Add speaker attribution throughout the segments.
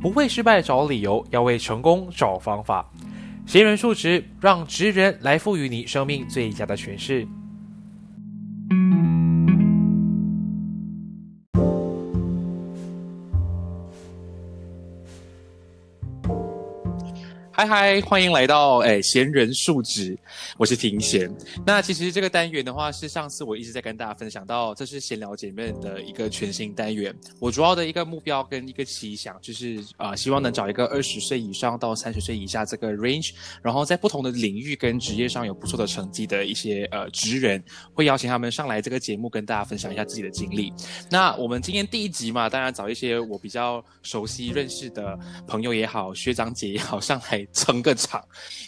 Speaker 1: 不为失败找理由，要为成功找方法。行人数值，让职人来赋予你生命最佳的诠释。嗨嗨，欢迎来到哎闲人述职，我是庭贤。那其实这个单元的话，是上次我一直在跟大家分享到，这是闲聊姐妹的一个全新单元。我主要的一个目标跟一个期想，就是啊，希望能找一个二十岁以上到三十岁以下这个 range，然后在不同的领域跟职业上有不错的成绩的一些呃职人，会邀请他们上来这个节目跟大家分享一下自己的经历。那我们今天第一集嘛，当然找一些我比较熟悉认识的朋友也好，学长姐也好上来。撑个场，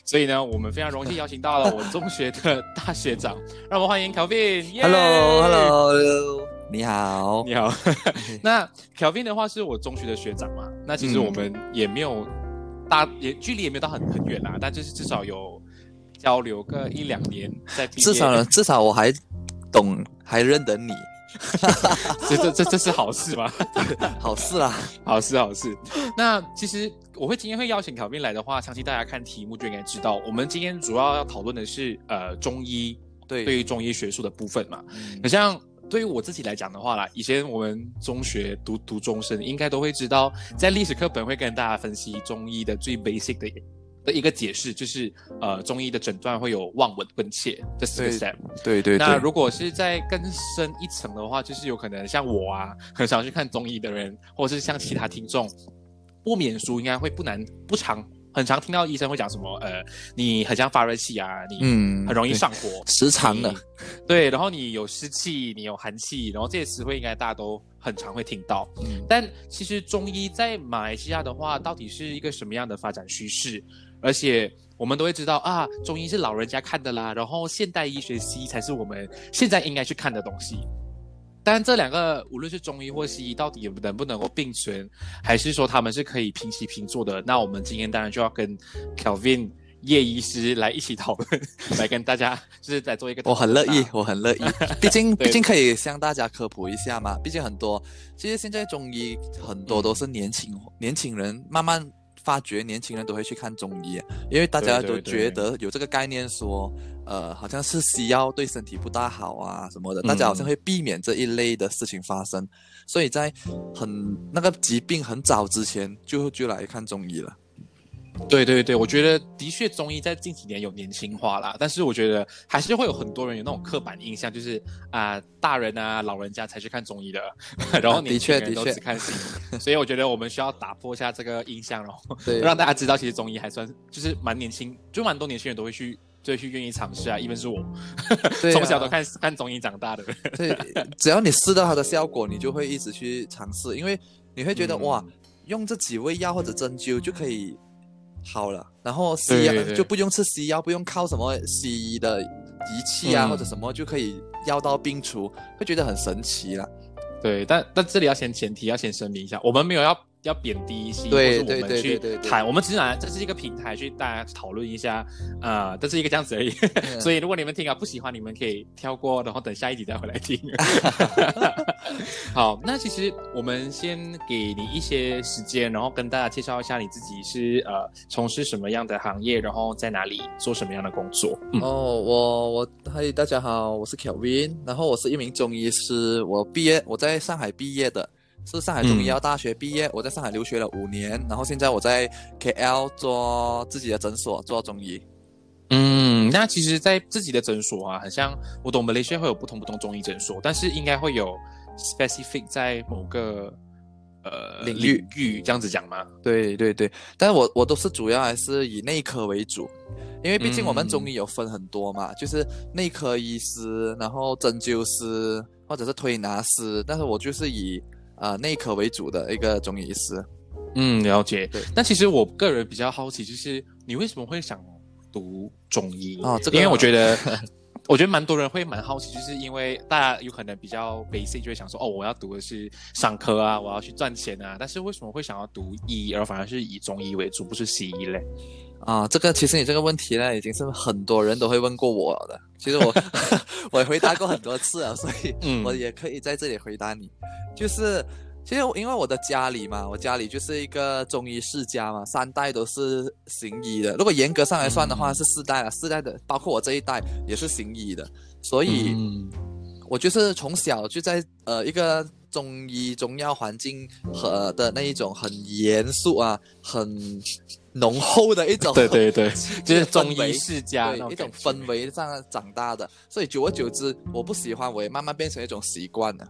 Speaker 1: 所以呢，我们非常荣幸邀请到了我中学的大学长，让我们欢迎 Kevin。
Speaker 2: Hello，Hello，你好，
Speaker 1: 你好。那 Kevin 的话是我中学的学长嘛？那其实我们也没有大，也距离也没有到很很远啦，但就是至少有交流个一两年，在
Speaker 2: 至少呢，至少我还懂，还认得你。
Speaker 1: 这这这这是好事吗？
Speaker 2: 好事啦，
Speaker 1: 好事好事。那其实我会今天会邀请考斌来的话，相信大家看题目就应该知道，我们今天主要要讨论的是呃中医
Speaker 2: 对
Speaker 1: 对于中医学术的部分嘛。那像对于我自己来讲的话啦，以前我们中学读读中生，应该都会知道，在历史课本会跟大家分析中医的最 basic 的。的一个解释就是，呃，中医的诊断会有望闻问切这四个 step。
Speaker 2: 对对。
Speaker 1: 那如果是在更深一层的话，就是有可能像我啊，很少去看中医的人，或者是像其他听众，不免俗应该会不难不常很常听到医生会讲什么，呃，你很像发热气啊，你嗯很容易上火，
Speaker 2: 时常的。
Speaker 1: 对，然后你有湿气，你有寒气，然后这些词汇应该大家都很常会听到。但其实中医在马来西亚的话，到底是一个什么样的发展趋势？而且我们都会知道啊，中医是老人家看的啦，然后现代医学西医才是我们现在应该去看的东西。但这两个无论是中医或西医，到底能不能够并存，还是说他们是可以平起平坐的？那我们今天当然就要跟 Kelvin 叶医师来一起讨论，来跟大家就是在做一个。
Speaker 2: 我很乐意，我很乐意，毕竟毕竟可以向大家科普一下嘛。毕竟很多，其实现在中医很多都是年轻年轻人慢慢。发觉年轻人都会去看中医，因为大家都觉得有这个概念，说，呃，好像是西药对身体不大好啊什么的，大家好像会避免这一类的事情发生，所以在很那个疾病很早之前就就来看中医了。
Speaker 1: 对对对，我觉得的确中医在近几年有年轻化啦，但是我觉得还是会有很多人有那种刻板印象，就是啊大人啊老人家才去看中医的，然后年轻人都只看西医，所以我觉得我们需要打破一下这个印象，然后让大家知道其实中医还算就是蛮年轻，就蛮多年轻人都会去，就去愿意尝试啊，一般是我。从小都看看中医长大的，
Speaker 2: 对，只要你试到它的效果，你就会一直去尝试，因为你会觉得哇，用这几味药或者针灸就可以。好了，然后西药就不用吃西药，不用靠什么西医的仪器啊或者什么就可以药到病除，会觉得很神奇了。
Speaker 1: 对，但但这里要先前提要先声明一下，我们没有要要贬低一些，我们去
Speaker 2: 对对对对对
Speaker 1: 谈，我们只是拿这是一个平台去大家讨论一下，啊，这是一个这样子而已。
Speaker 2: 嗯
Speaker 1: 所以如果你们听啊不喜欢，你们可以跳过，然后等下一集再回来听。好，那其实我们先给你一些时间，然后跟大家介绍一下你自己是呃从事什么样的行业，然后在哪里做什么样的工作。嗯
Speaker 2: 哦，我我嗨，大家好，我是 Kelvin，然后我是一名中医师，我毕业我在上海毕业的，是上海中医药大学毕业，我在上海留学了五年，然后现在我在 KL 做自己的诊所做中医。
Speaker 1: 嗯，那其实，在自己的诊所啊，很像我懂 Malaysia 会有不同不同中医诊所，但是应该会有 specific 在某个呃
Speaker 2: 领域
Speaker 1: 域这样子讲吗？
Speaker 2: 对对对，但是我我都是主要还是以内科为主，因为毕竟我们中医有分很多嘛，就是内科医师，然后针灸师或者是推拿师，但是我就是以呃内科为主的一个中医师。
Speaker 1: 嗯，了解
Speaker 2: 对。
Speaker 1: 那其实我个人比较好奇，就是你为什么会想读中医？
Speaker 2: 哦这个
Speaker 1: 因为我觉得，我觉得蛮多人会蛮好奇，就是因为大家有可能比较 basic 就会想说，哦，我要读的是商科啊，我要去赚钱啊，但是为什么会想要读医，而反而是以中医为主，不是西医嘞？
Speaker 2: 啊，这个其实你这个问题呢，已经是很多人都会问过我的。其实我 我也回答过很多次了，所以
Speaker 1: 嗯
Speaker 2: 我也可以在这里回答你。就是其实因为我的家里嘛，我家里就是一个中医世家嘛，三代都是行医的。如果严格上来算的话，
Speaker 1: 嗯
Speaker 2: 是四代了，四代的包括我这一代也是行医的，所以。
Speaker 1: 嗯
Speaker 2: 我就是从小就在呃一个中医中药环境和的那一种很严肃啊、很浓厚的一种
Speaker 1: 对对对，就是中医世家
Speaker 2: 一种氛围上长大的，所以久而久之，我不喜欢，我也慢慢变成一种习惯了。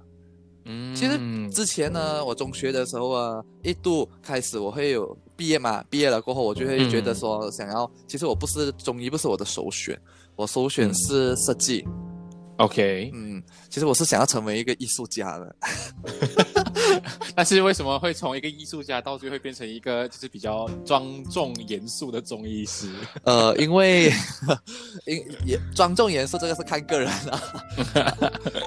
Speaker 1: 嗯，
Speaker 2: 其实之前呢，我中学的时候啊，一度开始我会有毕业嘛，毕业了过后，我就会觉得说想要，其实我不是中医，不是我的首选，我首选
Speaker 1: 嗯。
Speaker 2: 是设计。
Speaker 1: OK，
Speaker 2: 嗯，其实我是想要成为一个艺术家的。
Speaker 1: 但是为什么会从一个艺术家到最后会变成一个就是比较庄重严肃的中医师？
Speaker 2: 呃，因为 因也庄重严肃这个是看个人啊，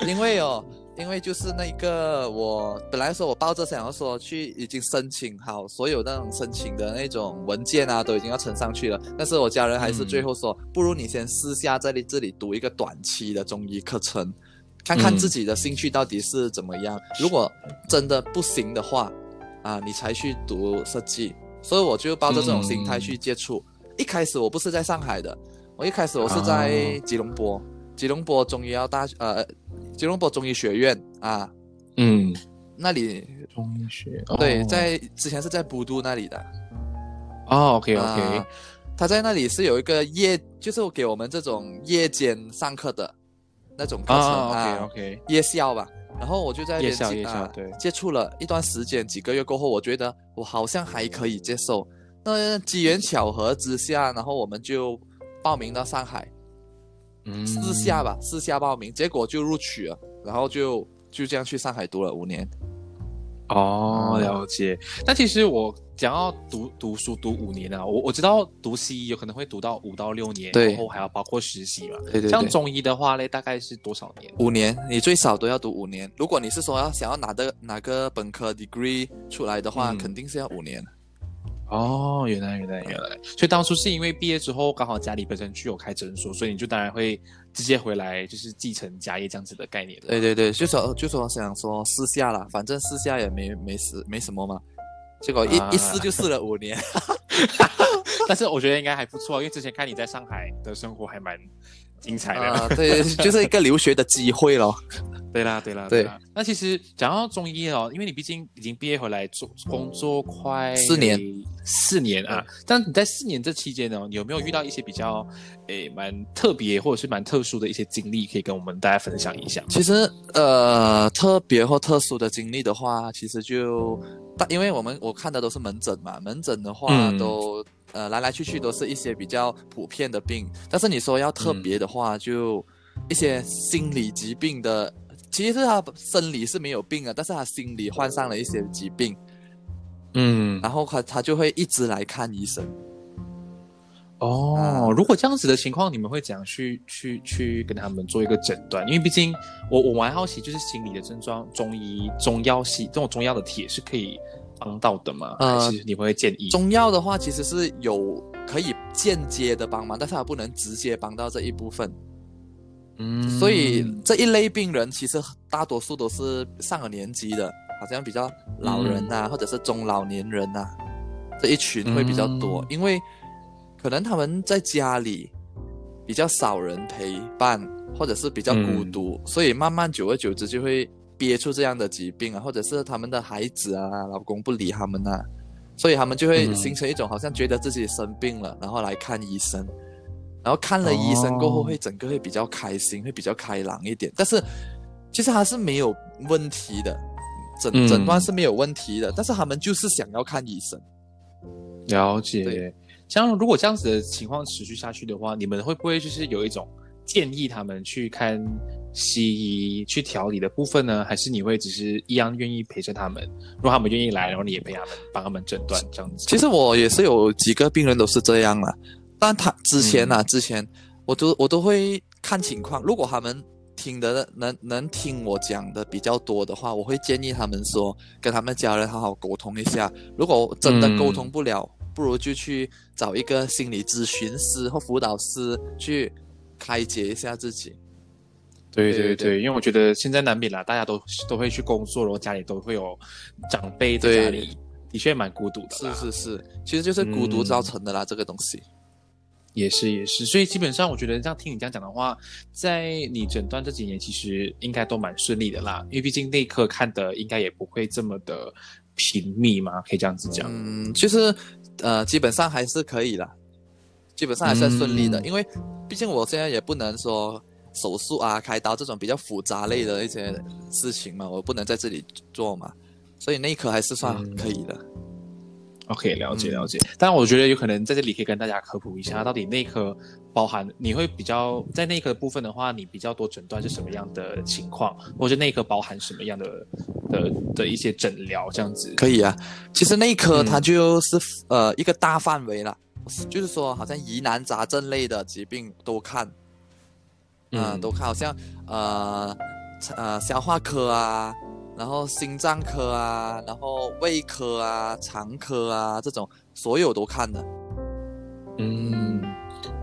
Speaker 2: 因为哦，因为就是那个我本来说我抱着想要说去已经申请好所有那种申请的那种文件啊，都已经要呈上去了，但是我家人还是最后说，不如你先私下在你这里读一个短期的中医课程。看看
Speaker 1: 嗯
Speaker 2: 自己的兴趣到底是怎么样，如果真的不行的话，啊，你才去读设计。所以我就抱着这种心态去接触。一开始我不是在上海的，我一开始我是在
Speaker 1: 哦
Speaker 2: 吉隆坡，吉隆坡中医药大呃，吉隆坡中医学院啊，
Speaker 1: 嗯，
Speaker 2: 那里
Speaker 1: 中医学
Speaker 2: 对，
Speaker 1: 哦
Speaker 2: 在之前是在布都那里的。
Speaker 1: 哦，OK OK，、
Speaker 2: 啊他在那里是有一个夜，就是给我们这种夜间上课的那种课程
Speaker 1: 啊
Speaker 2: 啊
Speaker 1: OK OK，
Speaker 2: 夜校吧。然后我就在那边
Speaker 1: 夜校
Speaker 2: 接啊
Speaker 1: 夜校对
Speaker 2: 接触了一段时间，几个月过后，我觉得我好像还可以接受。那机缘巧合之下，然后我们就报名到上海，
Speaker 1: 嗯
Speaker 2: 私下吧，私下报名，结果就录取了，然后就就这样去上海读了五年。
Speaker 1: 哦，
Speaker 2: 嗯
Speaker 1: 了解。那其实我讲要读读书读五年啊，我我知道读西医有可能会读到五到六年，然后还要包括实习嘛。
Speaker 2: 对对对，
Speaker 1: 像中医的话嘞，大概是多少年？
Speaker 2: 五年，你最少都要读五年。如果你是说要想要拿的哪个本科 degree 出来的话，
Speaker 1: 嗯
Speaker 2: 肯定是要五年。
Speaker 1: 哦，原来原来原来，所以当初是因为毕业之后刚好家里本身就有开诊所，所以你就当然会直接回来，就是继承家业这样子的概念的。
Speaker 2: 对对对，就说就说想说私下啦，反正私下也没没事没什么嘛。结果一、
Speaker 1: 啊
Speaker 2: 一试就试了五年。
Speaker 1: 但是我觉得应该还不错，因为之前看你在上海的生活还蛮精彩的。
Speaker 2: 啊、对，就是一个留学的机会咯。
Speaker 1: 对啦，对啦，
Speaker 2: 对
Speaker 1: 啦。那其实讲到中医哦，因为你毕竟已经毕业回来做工作快
Speaker 2: 四年，
Speaker 1: 四年啊。但你在四年这期间呢，你有没有遇到一些比较诶蛮特别或者是蛮特殊的一些经历，可以跟我们大家分享一下？
Speaker 2: 其实呃，特别或特殊的经历的话，其实就大，因为我们我看的都是门诊嘛，门诊的话
Speaker 1: 嗯
Speaker 2: 都、呃来来去去都是一些比较普遍的病，但是你说要特别的话，就一些心理疾病的。其实他生理是没有病的，但是他心理患上了一些疾病，
Speaker 1: 嗯，
Speaker 2: 然后他他就会一直来看医生。
Speaker 1: 哦
Speaker 2: 啊，
Speaker 1: 如果这样子的情况，你们会怎样去去去跟他们做一个诊断？因为毕竟我我蛮好奇，就是心理的症状，中医中药系这种中药的铁是可以帮到的吗？
Speaker 2: 呃
Speaker 1: 还是你会建议？
Speaker 2: 中药的话，其实是有可以间接的帮忙，但是它不能直接帮到这一部分。
Speaker 1: 嗯
Speaker 2: 所以这一类病人其实大多数都是上了年纪的，好像比较老人呐、或者是中老年人呐、这一群会比较多，
Speaker 1: 嗯
Speaker 2: 因为可能他们在家里比较少人陪伴，或者是比较孤独，所以慢慢久而久之就会憋出这样的疾病啊，或者是他们的孩子啊、老公不理他们啊，所以他们就会
Speaker 1: 嗯
Speaker 2: 形成一种好像觉得自己生病了，然后来看医生。然后看了医生过后，
Speaker 1: 哦
Speaker 2: 会整个会比较开心，会比较开朗一点。但是其实他是没有问题的，诊
Speaker 1: 嗯
Speaker 2: 诊断是没有问题的，但是他们就是想要看医生。
Speaker 1: 了解。像如果这样子的情况持续下去的话，你们会不会就是有一种建议他们去看西医去调理的部分呢？还是你会只是一样愿意陪着他们？如果他们愿意来，然后你也陪他们帮他们诊断这样子？
Speaker 2: 其实我也是有几个病人都是这样啦，但他之前
Speaker 1: 嗯
Speaker 2: 啊，之前我都我都会看情况，如果他们听的能能听我讲的比较多的话，我会建议他们说跟他们家人好好沟通一下。如果真的沟通不了，不如就去找一个心理咨询师或辅导师去开解一下自己。
Speaker 1: 对
Speaker 2: 对对
Speaker 1: 因为我觉得现在难免啦，大家都都会去工作，然后家里都会有长辈在家里，的确蛮孤独的
Speaker 2: 是。是是，其实就是孤独造成的啦，这个东西。
Speaker 1: 也是也是，所以基本上我觉得这样听你这样讲的话，在你诊断这几年其实应该都蛮顺利的啦，因为毕竟内科看的应该也不会这么的频密嘛，可以这样子讲。
Speaker 2: 嗯，就是呃，基本上还是可以啦，基本上还算顺利的，
Speaker 1: 嗯
Speaker 2: 因为毕竟我现在也不能说手术啊、开刀这种比较复杂类的一些事情嘛，我不能在这里做嘛，所以内科还是算
Speaker 1: 嗯
Speaker 2: 可以的。
Speaker 1: OK，了解
Speaker 2: 嗯
Speaker 1: 了解。但，我觉得有可能在这里可以跟大家科普一下，到底内科包含你会比较在内科的部分的话，你比较多诊断是什么样的情况，或者内科包含什么样的的的一些诊疗这样子。
Speaker 2: 可以啊，其实内科
Speaker 1: 嗯
Speaker 2: 它就是、呃一个大范围了，就是说好像疑难杂症类的疾病都看，嗯、
Speaker 1: 嗯。
Speaker 2: 都看，好像呃呃消化科啊，然后心脏科啊，然后胃科啊、肠科啊这种，所有都看的。
Speaker 1: 嗯，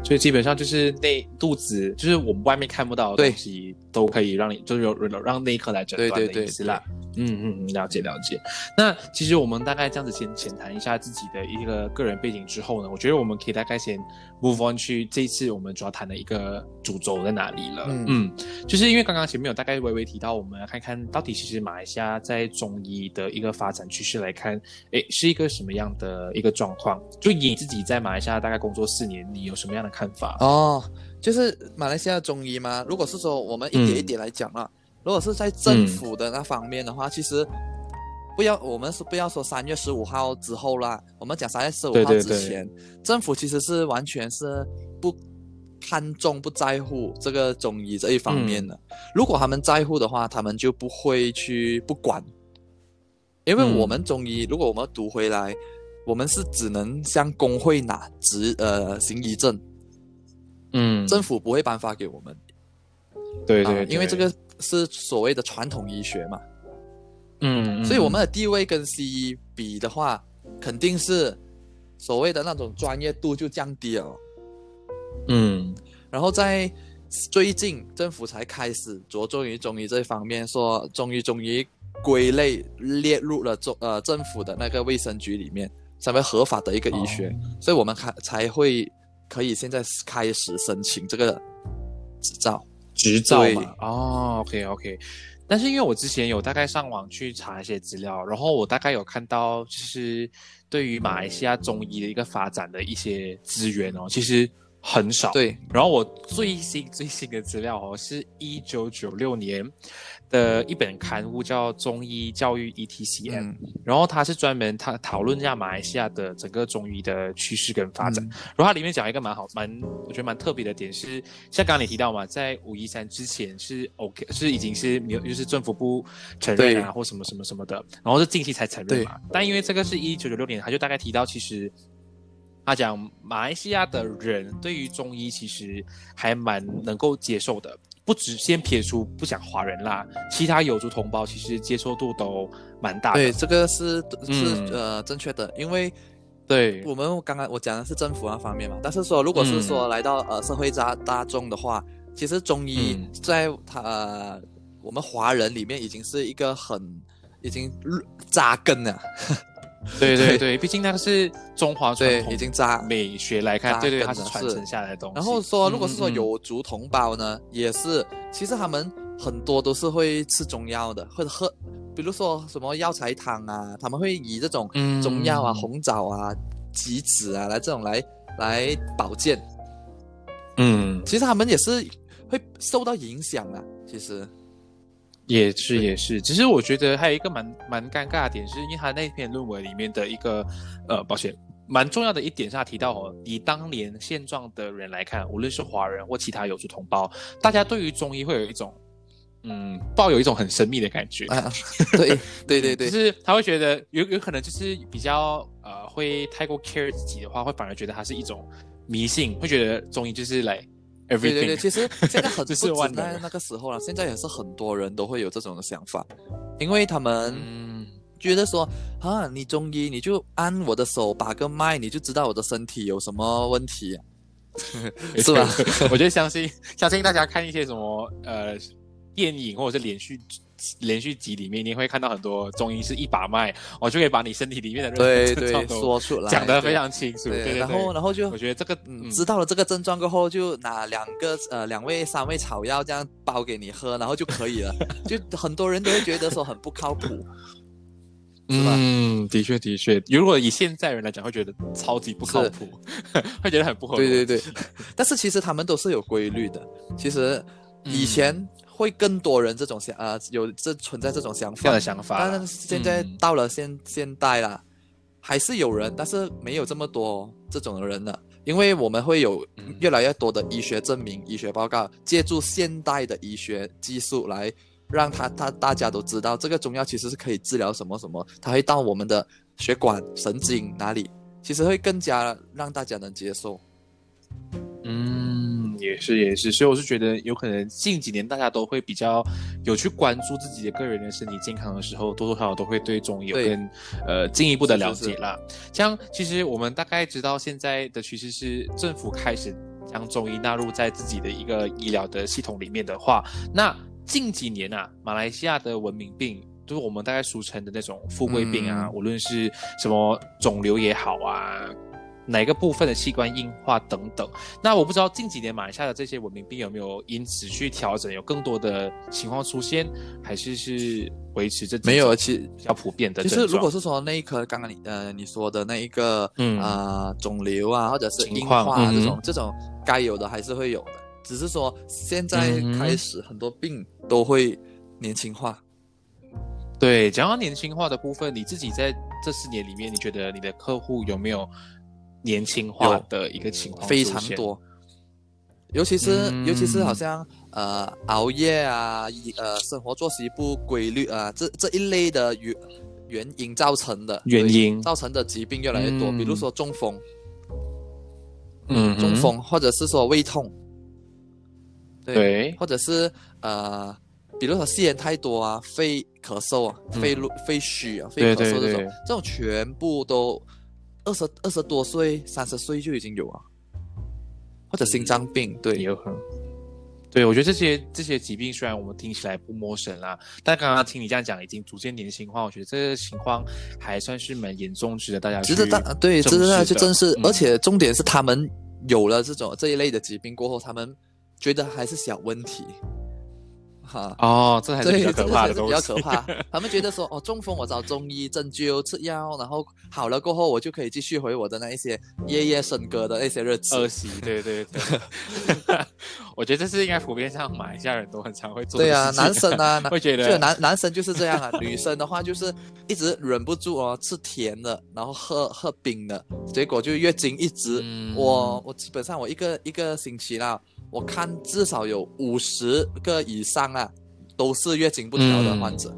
Speaker 1: 所以基本上就是内肚子，就是我们外面看不到的
Speaker 2: 对。
Speaker 1: 东西，都可以让你就是有有让内科来诊断的
Speaker 2: 对对对
Speaker 1: 意思啦。嗯嗯嗯，了解了解。那其实我们大概这样子先浅谈一下自己的一个个人背景之后呢，我觉得我们可以大概先 move on 去这一次我们主要谈的一个主轴在哪里了。
Speaker 2: 嗯
Speaker 1: 嗯，就是因为刚刚前面有大概微微提到，我们要看看到底其实马来西亚在中医的一个发展趋势来看，诶，是一个什么样的一个状况？就以你自己在马来西亚大概工作四年，你有什么样的看法？
Speaker 2: 哦，就是马来西亚中医嘛。如果是说我们一点一点来讲啊，如果是在政府的那方面的话，其实不要我们是不要说三月十五号之后啦，我们讲三月十五号
Speaker 1: 对对对
Speaker 2: 之前，政府其实是完全是不看重、不在乎这个中医这一方面的。如果他们在乎的话，他们就不会去不管，因为
Speaker 1: 嗯
Speaker 2: 我们中医，如果我们读回来。我们是只能向工会拿执呃行医证，
Speaker 1: 嗯，
Speaker 2: 政府不会颁发给我们，
Speaker 1: 对对
Speaker 2: 啊因为这个是所谓的传统医学嘛，
Speaker 1: 嗯，嗯。
Speaker 2: 所以我们的地位跟西医比的话，肯定是所谓的那种专业度就降低了。
Speaker 1: 嗯。
Speaker 2: 然后在最近，政府才开始着重于中医这方面，说中医中医归类列入了中呃政府的那个卫生局里面，成为合法的一个医学，所以我们才才会可以现在开始申请这个执照。
Speaker 1: 执照嘛。哦，OK OK。但是因为我之前有大概上网去查一些资料，然后我大概有看到，就是对于马来西亚中医的一个发展的一些资源哦，其实很少。。
Speaker 2: 对，
Speaker 1: 然后我最新最新的资料哦，是一九九六年的一本刊物，叫《中医教育 ETCM》，
Speaker 2: 嗯
Speaker 1: 然后它是专门它讨论一下马来西亚的整个中医的趋势跟发展。
Speaker 2: 嗯
Speaker 1: 然后它里面讲一个蛮好、蛮我觉得蛮特别的点是，像刚刚你提到嘛，在五一三之前是 OK，是已经是没有，就是政府不承认啊，或什么什么什么的，然后是近期才承认嘛。但因为这个是一九九六年，他就大概提到，其实他讲马来西亚的人对于中医其实还蛮能够接受的。不只先撇除不讲华人啦，其他有族同胞其实接受度都蛮大的。
Speaker 2: 对，这个是是
Speaker 1: 嗯
Speaker 2: 呃正确的，因为
Speaker 1: 对，
Speaker 2: 我们刚刚我讲的是政府那方面嘛，但是说如果是说
Speaker 1: 嗯
Speaker 2: 来到呃社会大大众的话，其实中医
Speaker 1: 嗯
Speaker 2: 在他、呃、我们华人里面已经是一个很已经扎根了，对
Speaker 1: 对对对，毕竟那个是中华传
Speaker 2: 对，
Speaker 1: 统
Speaker 2: 已经扎
Speaker 1: 美学来看，
Speaker 2: 扎
Speaker 1: 对对，它是传承下来的东西。
Speaker 2: 然后说，如果是说有族同胞呢，也是，其实他们很多都是会吃中药的，或者喝，比如说什么药材汤啊，他们会以这种
Speaker 1: 嗯
Speaker 2: 中药啊、红枣啊、杞子啊来这种来来保健。
Speaker 1: 嗯，
Speaker 2: 其实他们也是会受到影响啊。其实，
Speaker 1: 也是也是，只是我觉得还有一个蛮蛮尴尬的点，是因为他那篇论文里面的一个呃，抱歉，蛮重要的一点是他提到哦，以当年现状的人来看，无论是华人或其他有族同胞，大家对于中医会有一种嗯，抱有一种很神秘的感觉。
Speaker 2: 啊，对 对对对
Speaker 1: 就，是他会觉得有有可能就是比较呃会太过 care 自己的话，会反而觉得它是一种迷信，会觉得中医就是来。
Speaker 2: 对对对，其实 现在很
Speaker 1: 这
Speaker 2: 不止
Speaker 1: 是万能
Speaker 2: 在那个时候了，现在也是很多人都会有这种的想法，因为他们
Speaker 1: 嗯，
Speaker 2: 觉得说啊，你中医你就按我的手把个脉，你就知道我的身体有什么问题、啊，是吧？
Speaker 1: 我觉得相信相信大家看一些什么呃电影或者是连续连续集里面，你会看到很多中医是一把脉，我就可以把你身体里面的症状
Speaker 2: 说出来，
Speaker 1: 讲得非常清楚。对对对，
Speaker 2: 然后然后就
Speaker 1: 我觉得这个
Speaker 2: 知道了这个症状过后，就拿两个呃两味三味草药这样包给你喝，然后就可以了。就很多人都会觉得说很不靠谱，是吧
Speaker 1: 嗯，的确的确，如果以现在人来讲，会觉得超级不靠谱，会觉得很不合理。
Speaker 2: 对对对，但是其实他们都是有规律的。其实以前会更多人这种想呃有这存在这种想法。
Speaker 1: 的想法，
Speaker 2: 但是现在
Speaker 1: 嗯
Speaker 2: 到了现现代啦，还是有人，但是没有这么多这种人了，因为我们会有
Speaker 1: 嗯。
Speaker 2: 越来越多的医学证明、医学报告，借助现代的医学技术来让他他大家都知道这个中药其实是可以治疗什么什么，它会到我们的血管、神经哪里，其实会更加让大家能接受。
Speaker 1: 嗯，也是也是，所以我是觉得有可能近几年大家都会比较有去关注自己的个人的身体健康的时候，多多少少都会对中医有
Speaker 2: 对
Speaker 1: 更呃进一步的了
Speaker 2: 是是是
Speaker 1: 解啦。像其实我们大概知道现在的趋势是政府开始将中医纳入在自己的一个医疗的系统里面的话，那近几年啊，马来西亚的文明病。就是我们大概俗称的那种富贵病啊，
Speaker 2: 嗯
Speaker 1: 无论是什么肿瘤也好啊，哪个部分的器官硬化等等，那我不知道近几年马来西亚的这些文明病有没有因此去调整，有更多的情况出现，还是是维持这
Speaker 2: 没有，其实
Speaker 1: 比较普遍的
Speaker 2: 其？实如果是说那一颗刚刚你呃你说的那一个
Speaker 1: 嗯。
Speaker 2: 啊肿瘤啊或者是硬化啊
Speaker 1: 嗯。
Speaker 2: 这种这种该有的还是会有的，只是说现在
Speaker 1: 嗯
Speaker 2: 开始很多病都会年轻化。
Speaker 1: 对讲到年轻化的部分，你自己在这四年里面，你觉得你的客户有没有年轻化的一个情况？
Speaker 2: 非常。多，尤其是、
Speaker 1: 嗯。
Speaker 2: 尤其是好像呃熬夜啊，呃生活作息不规律啊，这这一类的原原因造成的
Speaker 1: 原因。
Speaker 2: 造成的疾病越来越多，
Speaker 1: 嗯。
Speaker 2: 比如说中风，
Speaker 1: 嗯
Speaker 2: 中风或者是说胃痛，对，
Speaker 1: 对。
Speaker 2: 或者是呃比如说吸烟太多啊，肺咳嗽啊，
Speaker 1: 嗯。
Speaker 2: 肺肺虚啊，肺咳嗽这种
Speaker 1: 对，
Speaker 2: 这种全部都二十二十多岁、三十岁就已经有啊，或者心脏病，对，
Speaker 1: 也有可能。对，我觉得这些这些疾病虽然我们听起来不陌生啦，但刚刚听你这样讲，已经逐渐年轻化，我觉得这个情况还算是蛮严重，值得大家去
Speaker 2: 值得大对，值得大家去正视，
Speaker 1: 嗯。
Speaker 2: 而且重点是他们有了这种这一类的疾病过后，他们觉得还是小问题，哈。
Speaker 1: 哦，这还是，比较可怕的东西，
Speaker 2: 比较可怕。他们觉得说，哦，中风我找中医针灸吃药，然后好了过后，我就可以继续回我的那一些夜夜笙歌的那些日子。
Speaker 1: 恶习，对对对。我觉得这是应该普遍上马来西亚人都很常会做的
Speaker 2: 对啊，男生啊，男
Speaker 1: 会觉得
Speaker 2: 就男男生就是这样啊，女生的话就是一直忍不住哦，吃甜的，然后喝喝冰的，结果就月经一直。
Speaker 1: 嗯
Speaker 2: 我我基本上我一个一个星期啦，我看至少有五十个以上啊，都是月经不调的患者。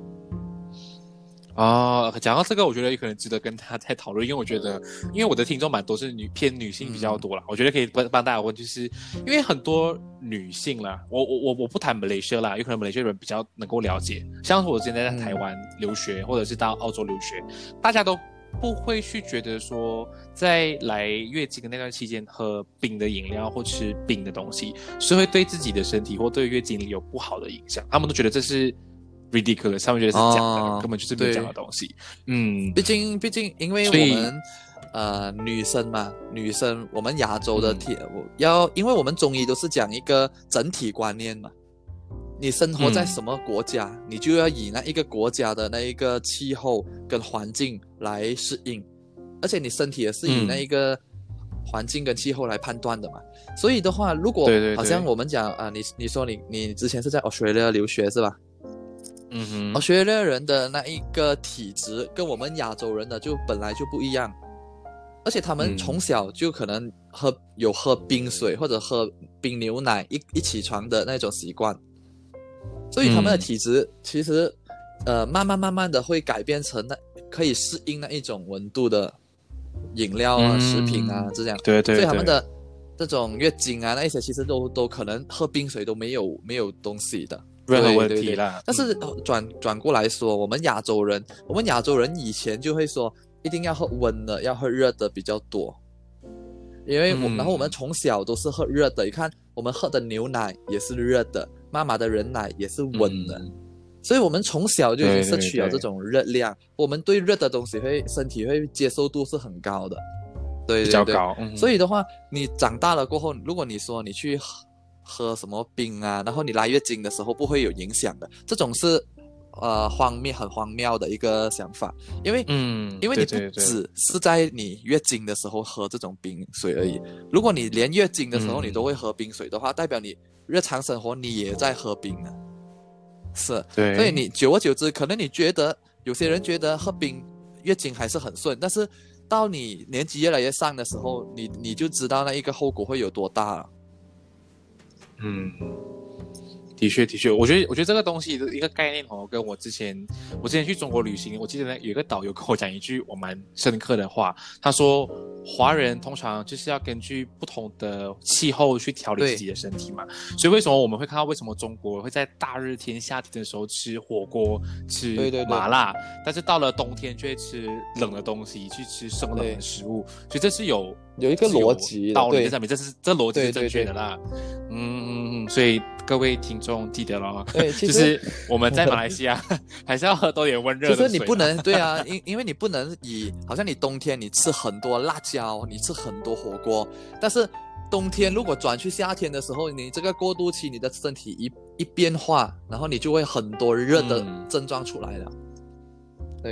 Speaker 1: 哦，讲到这个，我觉得有可能值得跟他再讨论，因为我觉得，因为我的听众蛮多是女偏女性比较多啦，我觉得可以帮帮大家问，就是因为很多女性啦，我我我我不谈马来西亚啦，有可能马来西亚人比较能够了解，像是我现在在台湾留学，或者是到澳洲留学，大家都不会去觉得说，在来月经的那段期间喝冰的饮料或吃冰的东西，是会对自己的身体或对月经有不好的影响，他们都觉得这是。ridiculous，他们觉得是假的，
Speaker 2: 哦
Speaker 1: 根本就是没有讲的东西。嗯，
Speaker 2: 毕竟，毕竟，因为我们呃女生嘛，女生我们亚洲的
Speaker 1: 嗯
Speaker 2: 体、我要，因为我们中医都是讲一个整体观念嘛。你生活在
Speaker 1: 嗯。
Speaker 2: 什么国家，你就要以那一个国家的那一个气候跟环境来适应，而且你身体也是以
Speaker 1: 嗯
Speaker 2: 那一个环境跟气候来判断的嘛。所以的话，如果好像我们讲啊、你你说你你之前是在 Australia 留学是吧？
Speaker 1: 嗯哼，
Speaker 2: 澳大利亚人的那一个体质跟我们亚洲人的就本来就不一样，而且他们
Speaker 1: 嗯。
Speaker 2: 从小就可能喝有喝冰水或者喝冰牛奶一一起床的那种习惯，所以他们的
Speaker 1: 嗯。
Speaker 2: 体质其实、呃慢慢慢慢的会改变成那可以适应那一种温度的饮料啊、
Speaker 1: 嗯。
Speaker 2: 食品啊这样，
Speaker 1: 对对，对
Speaker 2: 所以他们的这种月经啊那一些其实都都可能喝冰水都没有没有东西的。
Speaker 1: 任何问题啦。
Speaker 2: 但是转转过来说，我们亚洲人，我们亚洲人以前就会说，一定要喝温的，要喝热的比较多。因为我，
Speaker 1: 嗯。
Speaker 2: 然后我们从小都是喝热的，你看我们喝的牛奶也是热的，妈妈的人奶也是温的，
Speaker 1: 嗯。
Speaker 2: 所以我们从小就已经摄取了这种热量，我们对热的东西会身体会接受度是很高的，对对对。
Speaker 1: 比较高，嗯。
Speaker 2: 所以的话，你长大了过后，如果你说你去喝喝什么冰啊，然后你来月经的时候不会有影响的，这种是呃荒谬很荒谬的一个想法，因为
Speaker 1: 嗯，
Speaker 2: 因为你不只是在你月经的时候喝这种冰水而已，如果你连月经的时候
Speaker 1: 嗯
Speaker 2: 你都会喝冰水的话，代表你日常生活你也在喝冰啊，是，
Speaker 1: 对，
Speaker 2: 所以你久而久之，可能你觉得有些人觉得喝冰月经还是很顺，但是到你年纪越来越上的时候，你你就知道那一个后果会有多大了。
Speaker 1: 嗯，的确的确，我觉得我觉得这个东西的一个概念哦，跟我之前我之前去中国旅行，我记得呢有一个导游跟我讲一句我蛮深刻的话，他说华人通常就是要根据不同的气候去调理自己的身体嘛，所以为什么我们会看到为什么中国会在大热天夏天的时候吃火锅吃
Speaker 2: 对对对。
Speaker 1: 麻辣，但是到了冬天就会吃冷的东西，去吃生冷的食物，所以这是有
Speaker 2: 有一个逻辑对
Speaker 1: 道理在上面，这是这逻辑是正确的啦。嗯所以各位听众记得了，
Speaker 2: 对，其
Speaker 1: 就
Speaker 2: 实
Speaker 1: 是我们在马来西亚 还是要喝多点温热的水啦。
Speaker 2: 其实你不能对啊，因因为你不能以好像你冬天你吃很多辣椒，你吃很多火锅，但是冬天如果转去夏天的时候，你这个过渡期，你的身体一一变化，然后你就会很多热的
Speaker 1: 嗯
Speaker 2: 症状出来了。